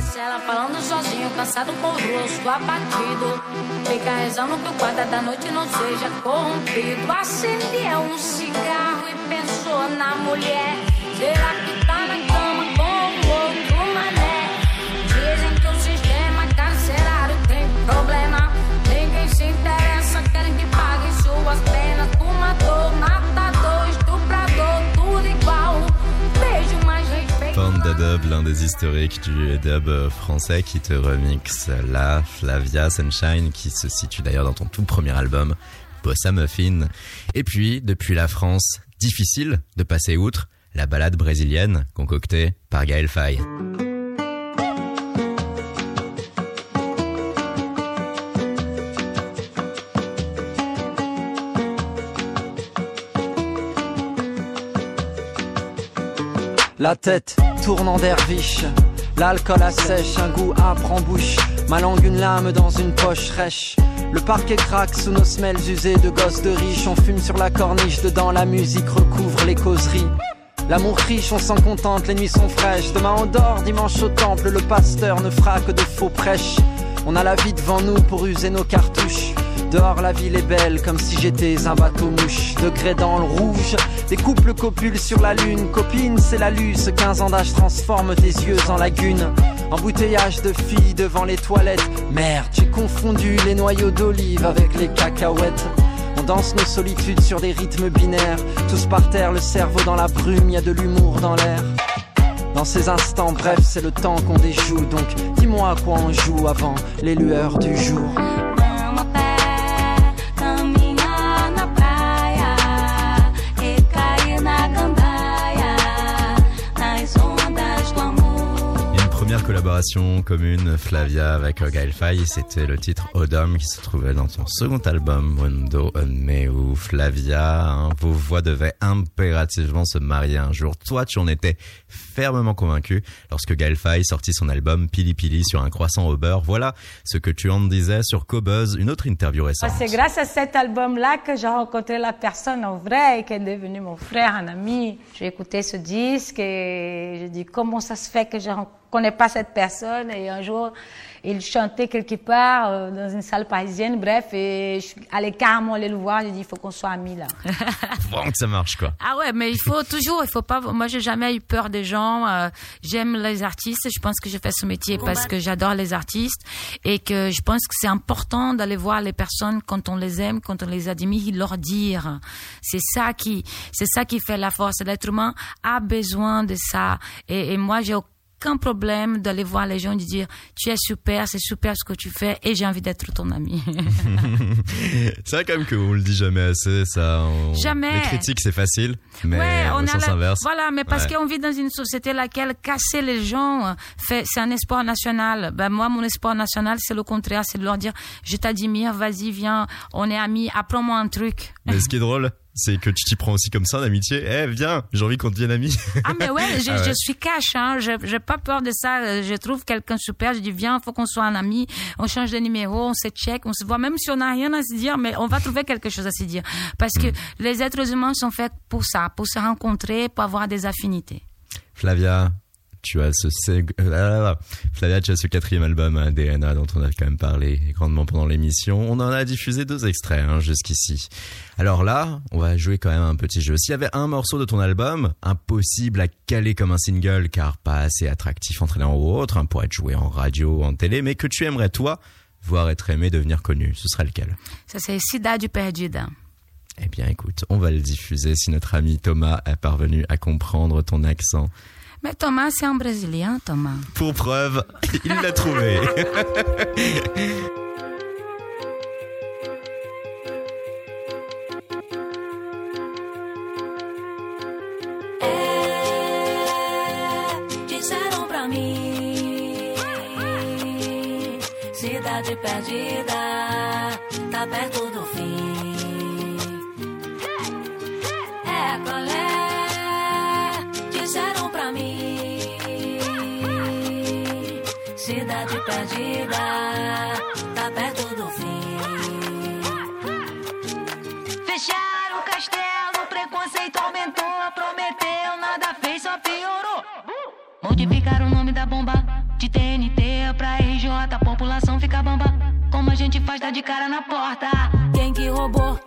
Dub, l'un des historiques du dub français qui te remixe la Flavia Sunshine qui se situe d'ailleurs dans ton tout premier album Bossa Muffin. Et puis, depuis la France, difficile de passer outre la balade brésilienne concoctée par Gaël Faye. La tête tourne en derviche, l'alcool assèche, un goût âpre en bouche, ma langue une lame dans une poche rêche. Le parquet craque sous nos semelles usées de gosses de riches, on fume sur la corniche, dedans la musique recouvre les causeries. L'amour riche, on s'en contente, les nuits sont fraîches. Demain on dort, dimanche au temple, le pasteur ne fera que de faux prêches. On a la vie devant nous pour user nos cartouches. Dehors la ville est belle comme si j'étais un bateau mouche. Degré dans le rouge, des couples copulent sur la lune. Copine, c'est la luce, 15 ans d'âge transforme tes yeux en lagune. Embouteillage de filles devant les toilettes. Merde, j'ai confondu les noyaux d'olive avec les cacahuètes. On danse nos solitudes sur des rythmes binaires. Tous par terre, le cerveau dans la brume, y a de l'humour dans l'air. Dans ces instants, bref, c'est le temps qu'on déjoue. Donc, dis-moi à quoi on joue avant les lueurs du jour. Première collaboration commune, Flavia avec euh, Gaël Faye, c'était le titre Odom qui se trouvait dans son second album Mundo Meu. Flavia, hein, vos voix devaient impérativement se marier un jour. Toi, tu en étais fermement convaincu lorsque Gaël Faye sortit son album Pili Pili sur un croissant au beurre. Voilà ce que tu en disais sur Cobuzz, une autre interview récente. C'est grâce à cet album-là que j'ai rencontré la personne en vrai et qui est devenu mon frère, un ami. J'ai écouté ce disque et j'ai dit comment ça se fait que je ne connais pas cette personne et un jour il chantait quelque part euh, dans une salle parisienne, bref, et je suis allée carrément aller le voir, j'ai dit il faut qu'on soit amis là. Bon, que ça marche quoi. Ah ouais, mais il faut toujours, il faut pas. Moi, j'ai jamais eu peur des gens. euh, J'aime les artistes. Je pense que je fais ce métier parce que j'adore les artistes et que je pense que c'est important d'aller voir les personnes quand on les aime, quand on les admire, leur dire. C'est ça qui, c'est ça qui fait la force. L'être humain a besoin de ça. Et, et moi, j'ai aucun problème d'aller voir les gens et de dire tu es super, c'est super ce que tu fais et j'ai envie d'être ton ami. C'est vrai quand même qu'on le dit jamais assez, ça. on- Jamais. Les critiques, c'est facile, mais ouais, au on a sens la- inverse. Voilà, mais parce Ouais. qu'on vit dans une société laquelle casser les gens, fait, c'est un espoir national. Ben moi, mon espoir national, c'est le contraire, c'est de leur dire, je t'admire, vas-y, viens, on est amis, apprends-moi un truc. Mais ce qui est drôle, c'est que tu t'y prends aussi comme ça en amitié. Eh, viens, j'ai envie qu'on devienne amis. Ah mais ouais, je, Ah ouais. je suis cash, hein. Je j'ai pas peur de ça. Je trouve quelqu'un super. Je dis viens, faut qu'on soit un ami. On change de numéro, on se check, on se voit. Même si on n'a rien à se dire, mais on va trouver quelque chose à se dire. Parce que les êtres humains sont faits pour ça, pour se rencontrer, pour avoir des affinités. Flavia, tu as ce euh. Flavia, tu as ce quatrième album euh, DNA dont on a quand même parlé grandement pendant l'émission. On en a diffusé deux extraits hein, jusqu'ici. Alors là, on va jouer quand même un petit jeu. S'il y avait un morceau de ton album, impossible à caler comme un single car pas assez attractif entre l'un ou autre, hein, pour être joué en radio, en télé, mais que tu aimerais toi voir être aimé, devenir connu, ce serait lequel? Ça c'est Cidade Perdida. Eh bien écoute, on va le diffuser si notre ami Thomas est parvenu à comprendre ton accent. Mais Thomas, c'est un Brésilien, Thomas. Pour preuve, il l'a trouvé. Cidade perdida, na porta. Quem que roubou?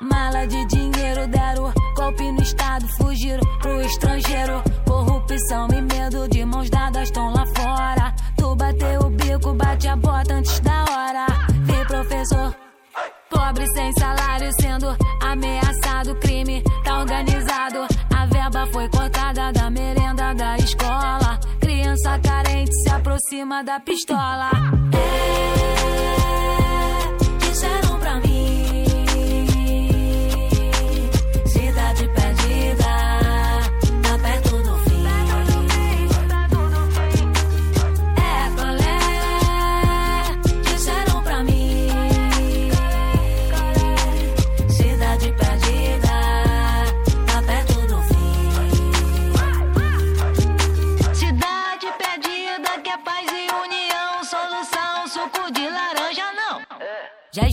Mala de dinheiro deram golpe no estado, fugiram pro estrangeiro. Corrupção e medo de mãos dadas estão lá fora. Tu bateu o bico, bate a bota antes da hora. Vê, professor. Pobre sem salário sendo ameaçado, crime tá organizado. A verba foi cortada da merenda da escola. Criança carente se aproxima da pistola. É,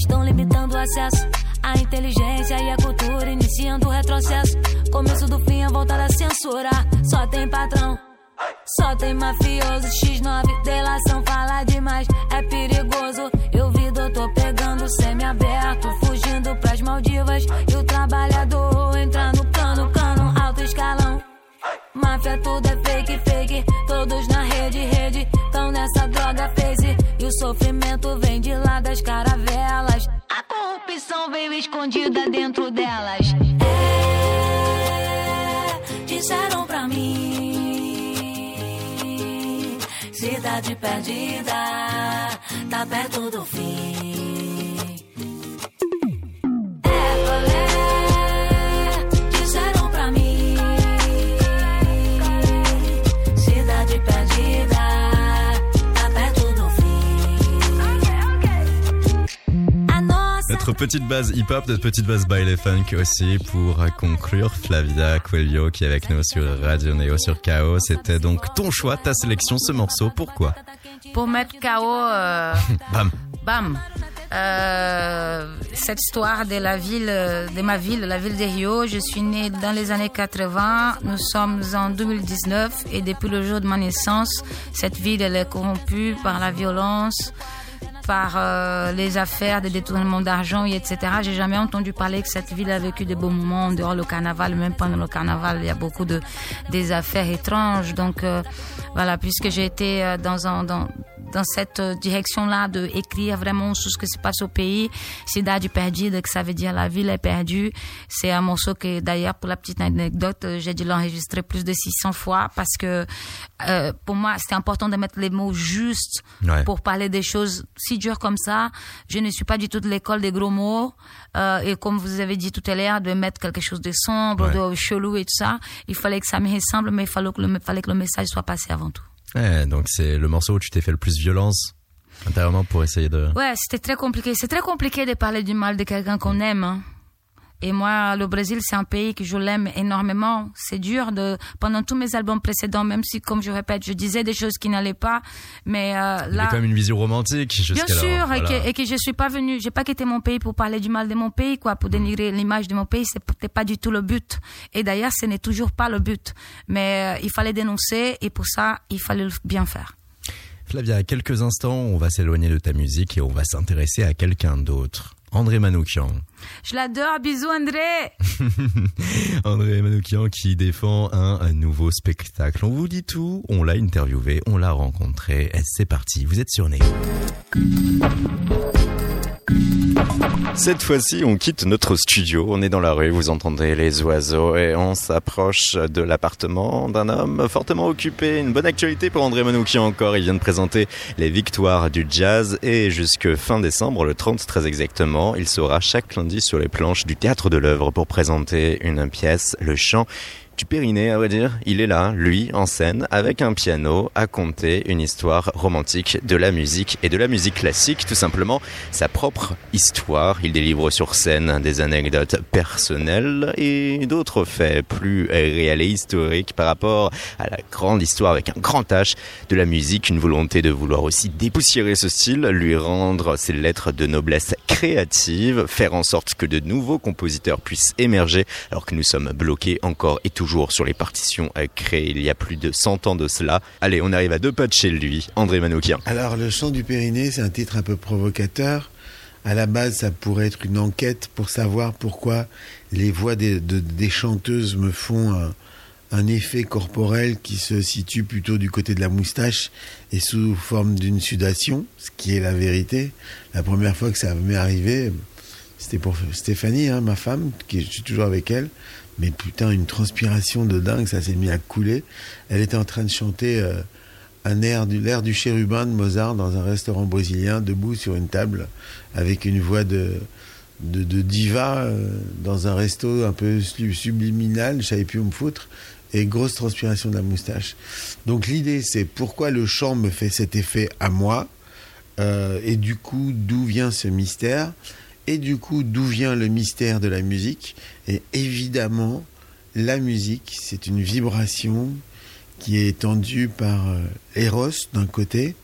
estão limitando o acesso à inteligência e à cultura, iniciando o retrocesso. Começo do fim, a volta da censura. Só tem patrão. Só tem mafioso, X9, delação, fala demais, é perigoso. Eu vi doutor pegando semi-aberto, fugindo pras Maldivas. E o trabalhador entra no cano, cano, alto escalão. Máfia, tudo é fake, fake. Todos na rede, rede. Tão nessa droga, face. E o sofrimento vem de lá das caravelas. Escondida dentro delas. É, disseram pra mim. Cidade perdida, tá perto do fim. Petite base hip-hop, notre petite base baile funk aussi pour conclure. Flavia Coelho qui est avec nous sur Radio Neo sur KO. C'était donc ton choix, ta sélection, ce morceau. Pourquoi? Pour mettre KO, euh, Bam bam. Euh, cette histoire de la ville, de ma ville, la ville de Rio. Je suis née dans les années 80. Nous sommes en 2019 et depuis le jour de ma naissance, cette ville elle est corrompue par la violence, par euh, les affaires de détournement d'argent et etc. J'ai jamais entendu parler que cette ville a vécu de beaux moments en dehors le carnaval, même pendant le carnaval, il y a beaucoup de des affaires étranges. Donc euh, voilà, puisque j'ai été euh, dans un dans dans cette euh, direction-là de écrire vraiment sur ce qui se passe au pays. Cidade perdida, que ça veut dire la ville est perdue. C'est un morceau que d'ailleurs, pour la petite anecdote, euh, j'ai dû l'enregistrer plus de 600 fois parce que euh, pour moi, c'était important de mettre les mots justes Ouais. pour parler des choses si dures comme ça. Je ne suis pas du tout de l'école des gros mots. Euh, et comme vous avez dit tout à l'heure, de mettre quelque chose de sombre, Ouais. de chelou et tout ça, il fallait que ça me ressemble, mais il fallait que le, fallait que le message soit passé avant tout. Ouais, donc c'est le morceau où tu t'es fait le plus violence intérieurement pour essayer de. Ouais, c'était très compliqué. C'est très compliqué de parler du mal de quelqu'un qu'on aime. hein. Et moi, le Brésil, c'est un pays que je l'aime énormément. C'est dur de, pendant tous mes albums précédents, même si, comme je répète, je disais des choses qui n'allaient pas, mais euh, Il là. quand même une vision romantique Bien jusqu'alors. sûr, et, Voilà. que, et que je suis pas venue, j'ai pas quitté mon pays pour parler du mal de mon pays, quoi, pour dénigrer l'image de mon pays, c'était pas du tout le but. Et d'ailleurs, ce n'est toujours pas le but. Mais euh, il fallait dénoncer, et pour ça, il fallait le bien faire. Flavia, quelques instants, on va s'éloigner de ta musique et on va s'intéresser à quelqu'un d'autre. André Manoukian. Je l'adore, bisous André! André Manoukian qui défend un, un nouveau spectacle. On vous dit tout, on l'a interviewé, on l'a rencontré. C'est parti, vous êtes sur Néo. Cette fois-ci, on quitte notre studio, on est dans la rue, vous entendez les oiseaux et on s'approche de l'appartement d'un homme fortement occupé. Une bonne actualité pour André Manoukian encore, il vient de présenter les victoires du jazz et jusque fin décembre, le 30 très exactement, il sera chaque lundi sur les planches du théâtre de l'œuvre pour présenter une pièce, le chant du Périnée, à vrai dire. Il est là, lui, en scène, avec un piano, à conter une histoire romantique de la musique et de la musique classique, tout simplement sa propre histoire. Il délivre sur scène des anecdotes personnelles et d'autres faits plus réels et historiques par rapport à la grande histoire avec un grand H de la musique, une volonté de vouloir aussi dépoussiérer ce style, lui rendre ses lettres de noblesse créative, faire en sorte que de nouveaux compositeurs puissent émerger alors que nous sommes bloqués encore et toujours sur les partitions créées il y a plus de 100 ans de cela. Allez, on arrive à deux pas de chez lui, André Manoukian. Alors, le chant du Périnée, c'est un titre un peu provocateur. À la base, ça pourrait être une enquête pour savoir pourquoi les voix des, de- des chanteuses me font un, un effet corporel qui se situe plutôt du côté de la moustache et sous forme d'une sudation, ce qui est la vérité. La première fois que ça m'est arrivé, c'était pour Stéphanie, hein, ma femme, qui je suis toujours avec elle. Mais putain, une transpiration de dingue, ça s'est mis à couler. Elle était en train de chanter euh, un air l'air du chérubin de Mozart dans un restaurant brésilien, debout sur une table, avec une voix de diva euh, dans un resto un peu su- subliminal, je savais plus où me foutre, et grosse transpiration de la moustache. Donc l'idée, c'est pourquoi le chant me fait cet effet à moi, euh, et du coup, d'où vient ce mystère, et du coup, d'où vient le mystère de la musique? Et évidemment, la musique, c'est une vibration qui est tendue par euh, Eros d'un côté,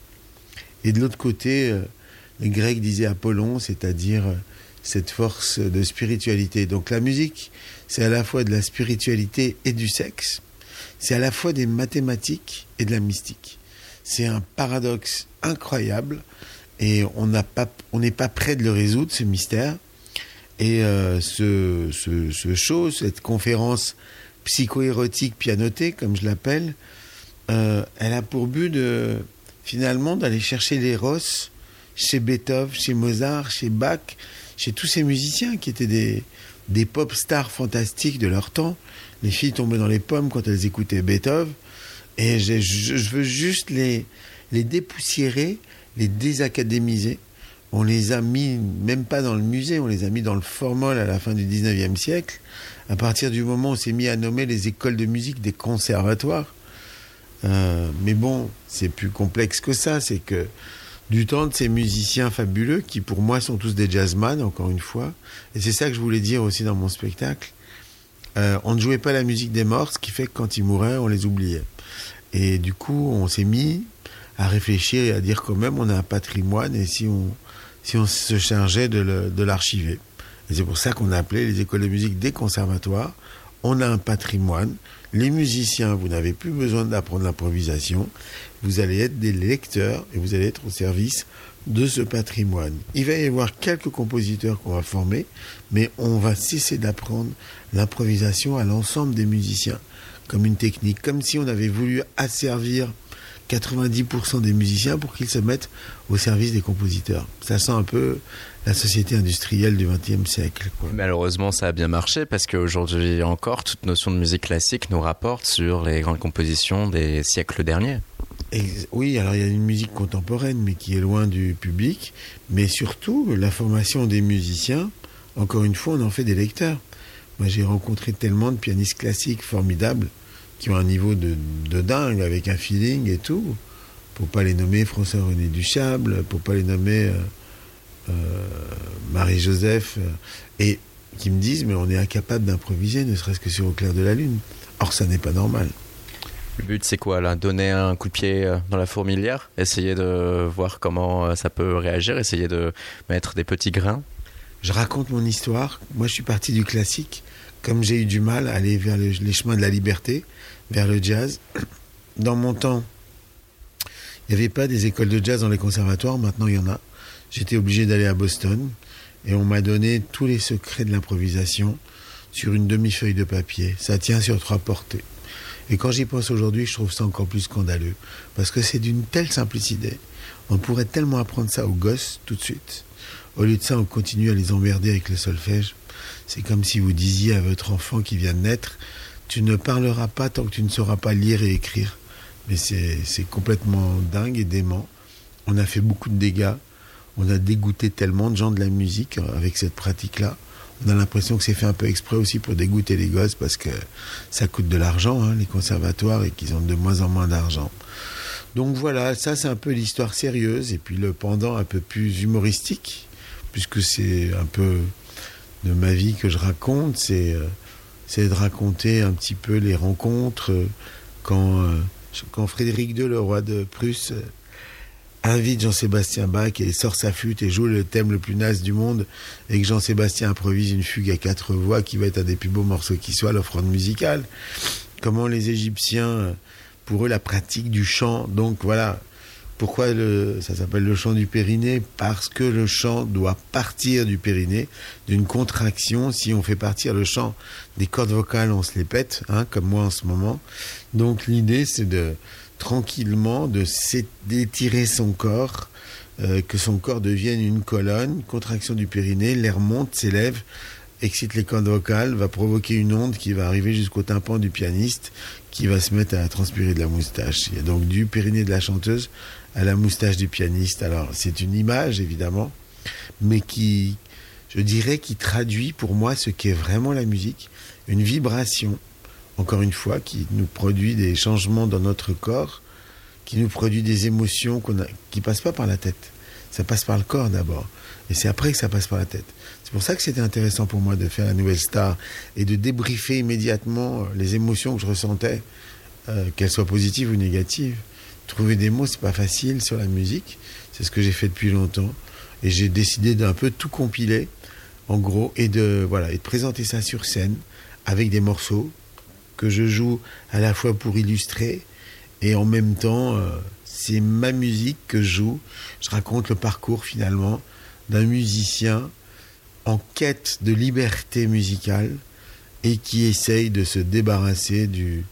et de l'autre côté, euh, les Grecs disaient Apollon, c'est-à-dire euh, cette force de spiritualité. Donc la musique, c'est à la fois de la spiritualité et du sexe, c'est à la fois des mathématiques et de la mystique. C'est un paradoxe incroyable et on n'est pas prêt de le résoudre ce mystère. Et euh, ce, show, cette conférence psycho-érotique pianotée, comme je l'appelle, euh, elle a pour but finalement d'aller chercher l'éros chez Beethoven, chez Mozart, chez Bach, chez tous ces musiciens qui étaient des, pop stars fantastiques de leur temps. Les filles tombaient dans les pommes quand elles écoutaient Beethoven. Et je veux juste les, les dépoussiérer, les désacadémiser. On les a mis, même pas dans le musée, on les a mis dans le formol à la fin du 19e siècle. À partir du moment où on s'est mis à nommer les écoles de musique des conservatoires. Euh, mais bon, c'est plus complexe que ça. C'est que du temps de ces musiciens fabuleux, qui pour moi sont tous des jazzman, encore une fois, et c'est ça que je voulais dire aussi dans mon spectacle, euh, on ne jouait pas la musique des morts, ce qui fait que quand ils mouraient, on les oubliait. Et du coup, on s'est mis à réfléchir et à dire quand même, on a un patrimoine, et si on, si on se chargeait de l'archiver. C'est pour ça qu'on a appelé les écoles de musique des conservatoires. On a un patrimoine. Les musiciens, vous n'avez plus besoin d'apprendre l'improvisation. Vous allez être des lecteurs et vous allez être au service de ce patrimoine. Il va y avoir quelques compositeurs qu'on va former, mais on va cesser d'apprendre l'improvisation à l'ensemble des musiciens comme une technique, comme si on avait voulu asservir 90% des musiciens pour qu'ils se mettent au service des compositeurs. Ça sent un peu la société industrielle du XXe siècle. Quoi. Malheureusement, ça a bien marché parce qu'aujourd'hui encore, toute notion de musique classique nous rapporte sur les grandes compositions des siècles derniers. Et oui, alors il y a une musique contemporaine, mais qui est loin du public. Mais surtout, la formation des musiciens, encore une fois, on en fait des lecteurs. Moi, j'ai rencontré tellement de pianistes classiques formidables qui ont un niveau de, de dingue, avec un feeling et tout. Pour pas les nommer François-René Duchable, pour pas les nommer euh, euh, Marie-Joseph, euh, et qui me disent, mais on est incapable d'improviser, ne serait-ce que sur Au clair de la lune. Or, ça n'est pas normal. Le but, c'est quoi là? Donner un coup de pied dans la fourmilière? Essayer de voir comment ça peut réagir? Essayer de mettre des petits grains? Je raconte mon histoire. Moi, je suis parti du classique. Comme j'ai eu du mal à aller vers le- les chemins de la liberté, vers le jazz. Dans mon temps, il n'y avait pas des écoles de jazz dans les conservatoires. Maintenant, il y en a. J'étais obligé d'aller à Boston. Et on m'a donné tous les secrets de l'improvisation sur une demi-feuille de papier. Ça tient sur trois portées. Et quand j'y pense aujourd'hui, je trouve ça encore plus scandaleux. Parce que c'est d'une telle simplicité. On pourrait tellement apprendre ça aux gosses tout de suite. Au lieu de ça, on continue à les emmerder avec le solfège. C'est comme si vous disiez à votre enfant qui vient de naître, tu ne parleras pas tant que tu ne sauras pas lire et écrire. Mais c'est complètement dingue et dément. On a fait beaucoup de dégâts. On a dégoûté tellement de gens de la musique euh, avec cette pratique-là. On a l'impression que c'est fait un peu exprès aussi pour dégoûter les gosses parce que ça coûte de l'argent, hein, les conservatoires, et qu'ils ont de moins en moins d'argent. Donc voilà, ça c'est un peu l'histoire sérieuse et puis le pendant un peu plus humoristique, puisque c'est un peu de ma vie que je raconte, c'est euh, c'est de raconter un petit peu les rencontres euh, quand, euh, quand Frédéric II, le roi de Prusse, euh, invite Jean-Sébastien Bach et sort sa flûte et joue le thème le plus naze du monde et que Jean-Sébastien improvise une fugue à quatre voix qui va être un des plus beaux morceaux qui soit, l'offrande musicale. Comment les Égyptiens, pour eux, la pratique du chant, donc voilà, pourquoi ça s'appelle le chant du périnée? Parce que le chant doit partir du périnée, d'une contraction. Si on fait partir le chant des cordes vocales, on se les pète, hein, comme moi en ce moment. Donc l'idée, c'est de tranquillement de d'étirer son corps, euh, que son corps devienne une colonne, contraction du périnée, l'air monte, s'élève, excite les cordes vocales, va provoquer une onde qui va arriver jusqu'au tympan du pianiste, qui va se mettre à transpirer de la moustache. Il y a donc du périnée de la chanteuse à la moustache du pianiste. Alors c'est une image évidemment, mais qui, je dirais, qui traduit pour moi ce qu'est vraiment la musique, une vibration, encore une fois, qui nous produit des changements dans notre corps, qui nous produit des émotions qu'on a, qui passent pas par la tête. Ça passe par le corps d'abord, et c'est après que ça passe par la tête. C'est pour ça que c'était intéressant pour moi de faire la nouvelle star et de débriefer immédiatement les émotions que je ressentais, euh, qu'elles soient positives ou négatives. Trouver des mots, c'est pas facile sur la musique. C'est ce que j'ai fait depuis longtemps. Et j'ai décidé d'un peu tout compiler, en gros, et de, voilà, et de présenter ça sur scène avec des morceaux que je joue à la fois pour illustrer et en même temps, euh, c'est ma musique que je joue. Je raconte le parcours finalement d'un musicien en quête de liberté musicale et qui essaye de se débarrasser du,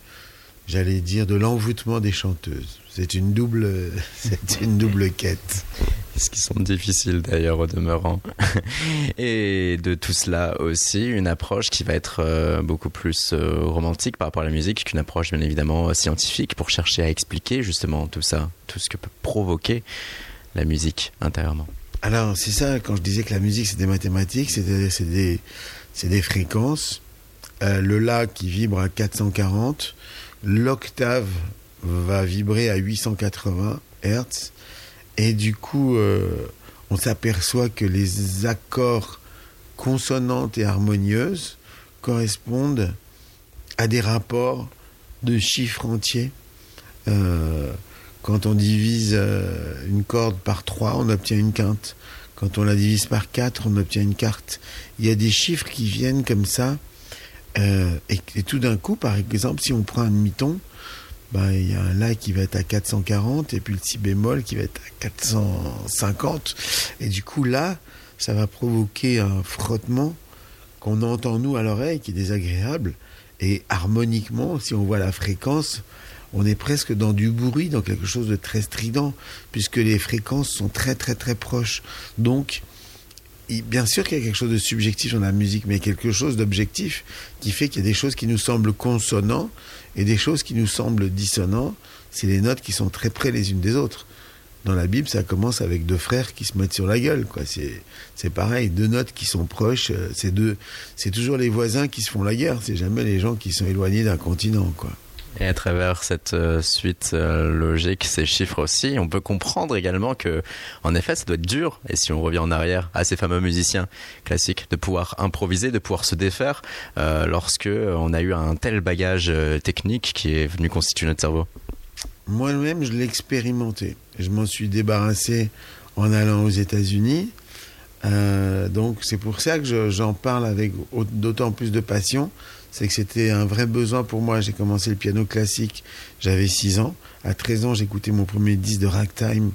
j'allais dire, de l'envoûtement des chanteuses. C'est une double, c'est une double quête. Ce qui sont difficiles d'ailleurs au demeurant. Et de tout cela aussi, une approche qui va être euh, beaucoup plus euh, romantique par rapport à la musique qu'une approche bien évidemment euh, scientifique pour chercher à expliquer justement tout ça, tout ce que peut provoquer la musique intérieurement. Alors, c'est ça, quand je disais que la musique, c'est des mathématiques, c'est c'est des, c'est des fréquences. Euh, le La qui vibre à 440, l'octave va vibrer à 880 Hertz. Et du coup, euh, on s'aperçoit que les accords consonantes et harmonieuses correspondent à des rapports de chiffres entiers. Euh, quand on divise euh, une corde par 3, on obtient une quinte. Quand on la divise par 4, on obtient une quarte. Il y a des chiffres qui viennent comme ça. Euh, et, tout d'un coup, par exemple, si on prend un demi-ton, ben, il y a un La qui va être à 440 et puis le Si bémol qui va être à 450. Et du coup, là, ça va provoquer un frottement qu'on entend nous à l'oreille qui est désagréable. Et harmoniquement, si on voit la fréquence, on est presque dans du bruit, dans quelque chose de très strident, puisque les fréquences sont très très très proches. Donc, bien sûr qu'il y a quelque chose de subjectif dans la musique, mais quelque chose d'objectif qui fait qu'il y a des choses qui nous semblent consonants et des choses qui nous semblent dissonants. C'est les notes qui sont très près les unes des autres. Dans la Bible, ça commence avec deux frères qui se mettent sur la gueule. Quoi. C'est, c'est pareil, deux notes qui sont proches. euh, C'est, deux, c'est toujours les voisins qui se font la guerre. C'est jamais les gens qui sont éloignés d'un continent. Quoi. Et à travers cette euh, suite euh, logique, ces chiffres aussi, on peut comprendre également que, en effet, ça doit être dur. Et si on revient en arrière à ces fameux musiciens classiques, de pouvoir improviser, de pouvoir se défaire euh, lorsque on a eu un tel bagage euh, technique qui est venu constituer notre cerveau. Moi-même, je l'ai expérimenté. Je m'en suis débarrassé en allant aux États-Unis. Euh, donc, c'est pour ça que je- j'en parle avec au- d'autant plus de passion. C'est que c'était un vrai besoin pour moi. J'ai commencé le piano classique, j'avais 6 ans. À 13 ans, j'écoutais mon premier disque de ragtime.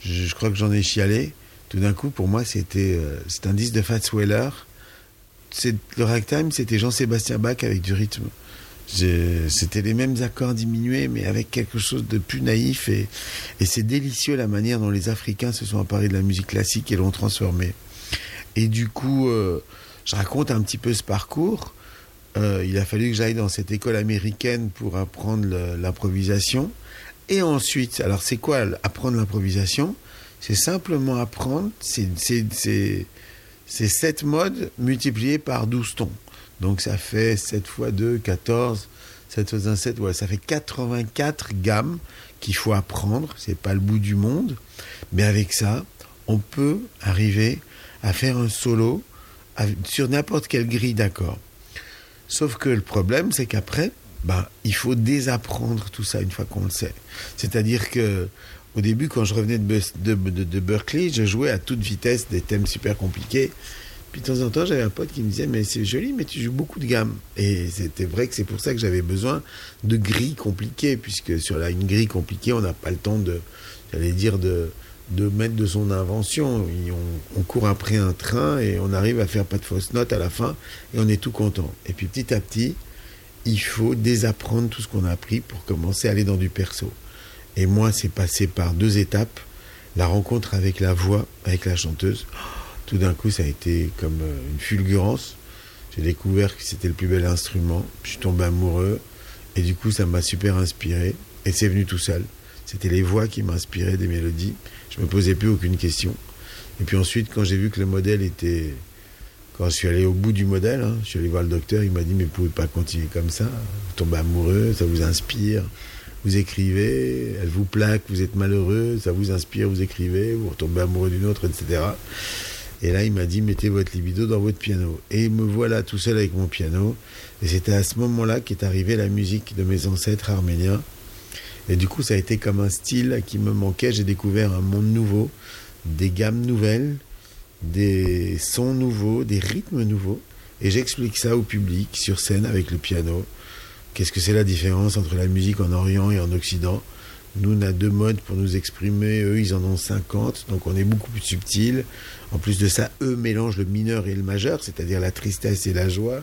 Je, crois que j'en ai chialé. Tout d'un coup, pour moi, c'était euh, c'est un disque de Fats Weller. Le ragtime, c'était Jean-Sébastien Bach avec du rythme. C'était les mêmes accords diminués, mais avec quelque chose de plus naïf. Et, et c'est délicieux la manière dont les Africains se sont emparés de la musique classique et l'ont transformée. Et du coup, euh, je raconte un petit peu ce parcours. Euh, il a fallu que j'aille dans cette école américaine pour apprendre l'improvisation. Et ensuite, alors c'est quoi apprendre l'improvisation? C'est simplement apprendre, c'est 7 modes multipliés par 12 tons. Donc ça fait 7 fois 2, 14, 7 fois 1, 7, ouais, ça fait 84 gammes qu'il faut apprendre. C'est pas le bout du monde. Mais avec ça, on peut arriver à faire un solo sur n'importe quelle grille d'accords. Sauf que le problème, c'est qu'après, ben, il faut désapprendre tout ça une fois qu'on le sait. C'est-à-dire que au début, quand je revenais de, de- de Berkeley, je jouais à toute vitesse des thèmes super compliqués. Puis de temps en temps, j'avais un pote qui me disait Mais c'est joli, mais tu joues beaucoup de gammes. Et c'était vrai que c'est pour ça que j'avais besoin de grilles compliquées, puisque sur la, une grille compliquée, on n'a pas le temps de, j'allais dire, de, de mettre de son invention. On, on court après un train et on arrive à faire pas de fausses notes à la fin et on est tout content. Et puis petit à petit, il faut désapprendre tout ce qu'on a appris pour commencer à aller dans du perso. Et moi, c'est passé par deux étapes. La rencontre avec la voix, avec la chanteuse. Tout d'un coup, ça a été comme euh, une fulgurance. J'ai découvert que c'était le plus bel instrument. Je suis tombé amoureux. Et du coup, ça m'a super inspiré. Et c'est venu tout seul. C'était les voix qui m'inspiraient des mélodies. Je me posais plus aucune question. Et puis ensuite, quand j'ai vu que le modèle était... Quand je suis allé au bout du modèle, hein, je suis allé voir le docteur, il m'a dit, mais vous pouvez pas continuer comme ça. Vous tombez amoureux, ça vous inspire. Vous écrivez, elle vous plaque, vous êtes malheureux, ça vous inspire, vous écrivez, vous retombez amoureux d'une autre, etc. Et là, il m'a dit, mettez votre libido dans votre piano. Et me voilà tout seul avec mon piano. Et c'était à ce moment-là qu'est arrivée la musique de mes ancêtres arméniens. Et du coup, ça a été comme un style qui me manquait. J'ai découvert un monde nouveau, des gammes nouvelles, des sons nouveaux, des rythmes nouveaux. Et j'explique ça au public sur scène avec le piano. Qu'est-ce que c'est la différence entre la musique en Orient et en Occident? Nous, on a deux modes pour nous exprimer. Eux, ils en ont 50, donc on est beaucoup plus subtil. En plus de ça, eux mélangent le mineur et le majeur, c'est-à-dire la tristesse et la joie.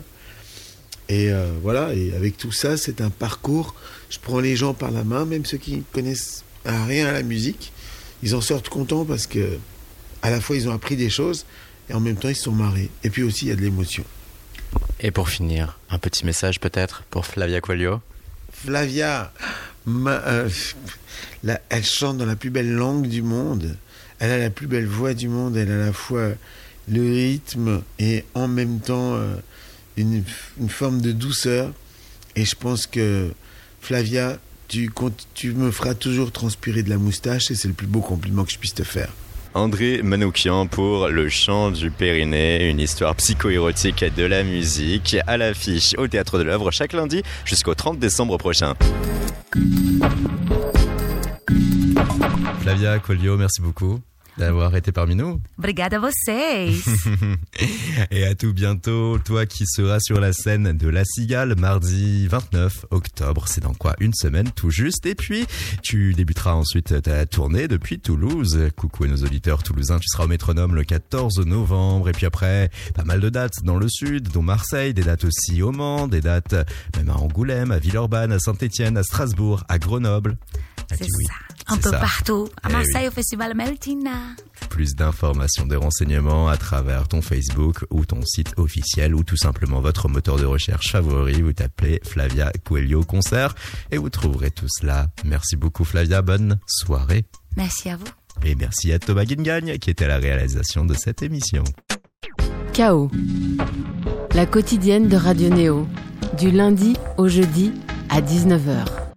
Et euh, voilà, et avec tout ça, c'est un parcours. Je prends les gens par la main, même ceux qui ne connaissent rien à la musique. Ils en sortent contents parce que, à la fois, ils ont appris des choses et en même temps, ils se sont marrés. Et puis aussi, il y a de l'émotion. Et pour finir, un petit message peut-être pour Flavia Quaglio. Flavia, ma- euh, la- elle chante dans la plus belle langue du monde. Elle a la plus belle voix du monde. Elle a à la fois le rythme et en même temps euh, une, une forme de douceur. Et je pense que Flavia, tu me feras toujours transpirer de la moustache et c'est le plus beau compliment que je puisse te faire. André Manoukian pour Le chant du Périnée, une histoire psycho-érotique de la musique à l'affiche au Théâtre de l'œuvre chaque lundi jusqu'au 30 décembre prochain. Flavia Colio, merci beaucoup. D'avoir été parmi nous. Obrigada a vocês. Et à tout bientôt, toi qui seras sur la scène de La Cigale mardi 29 octobre. C'est dans quoi Une semaine tout juste. Et puis, tu débuteras ensuite ta tournée depuis Toulouse. Coucou à nos auditeurs toulousains. Tu seras au métronome le 14 novembre. Et puis après, pas mal de dates dans le sud, dont Marseille, des dates aussi au Mans, des dates même à Angoulême, à Villeurbanne, à Saint-Étienne, à Strasbourg, à Grenoble. Ah, C'est ça. Un peu ça. partout. À Eh Marseille, oui. au festival Meltina. Plus d'informations, de renseignements à travers ton Facebook ou ton site officiel ou tout simplement votre moteur de recherche favori. Vous tapez Flavia Coelho Concert et vous trouverez tout cela. Merci beaucoup Flavia, bonne soirée. Merci à vous. Et merci à Thomas Guingagne qui était à la réalisation de cette émission. Chaos. La quotidienne de Radio Néo. Du lundi au jeudi à 19h.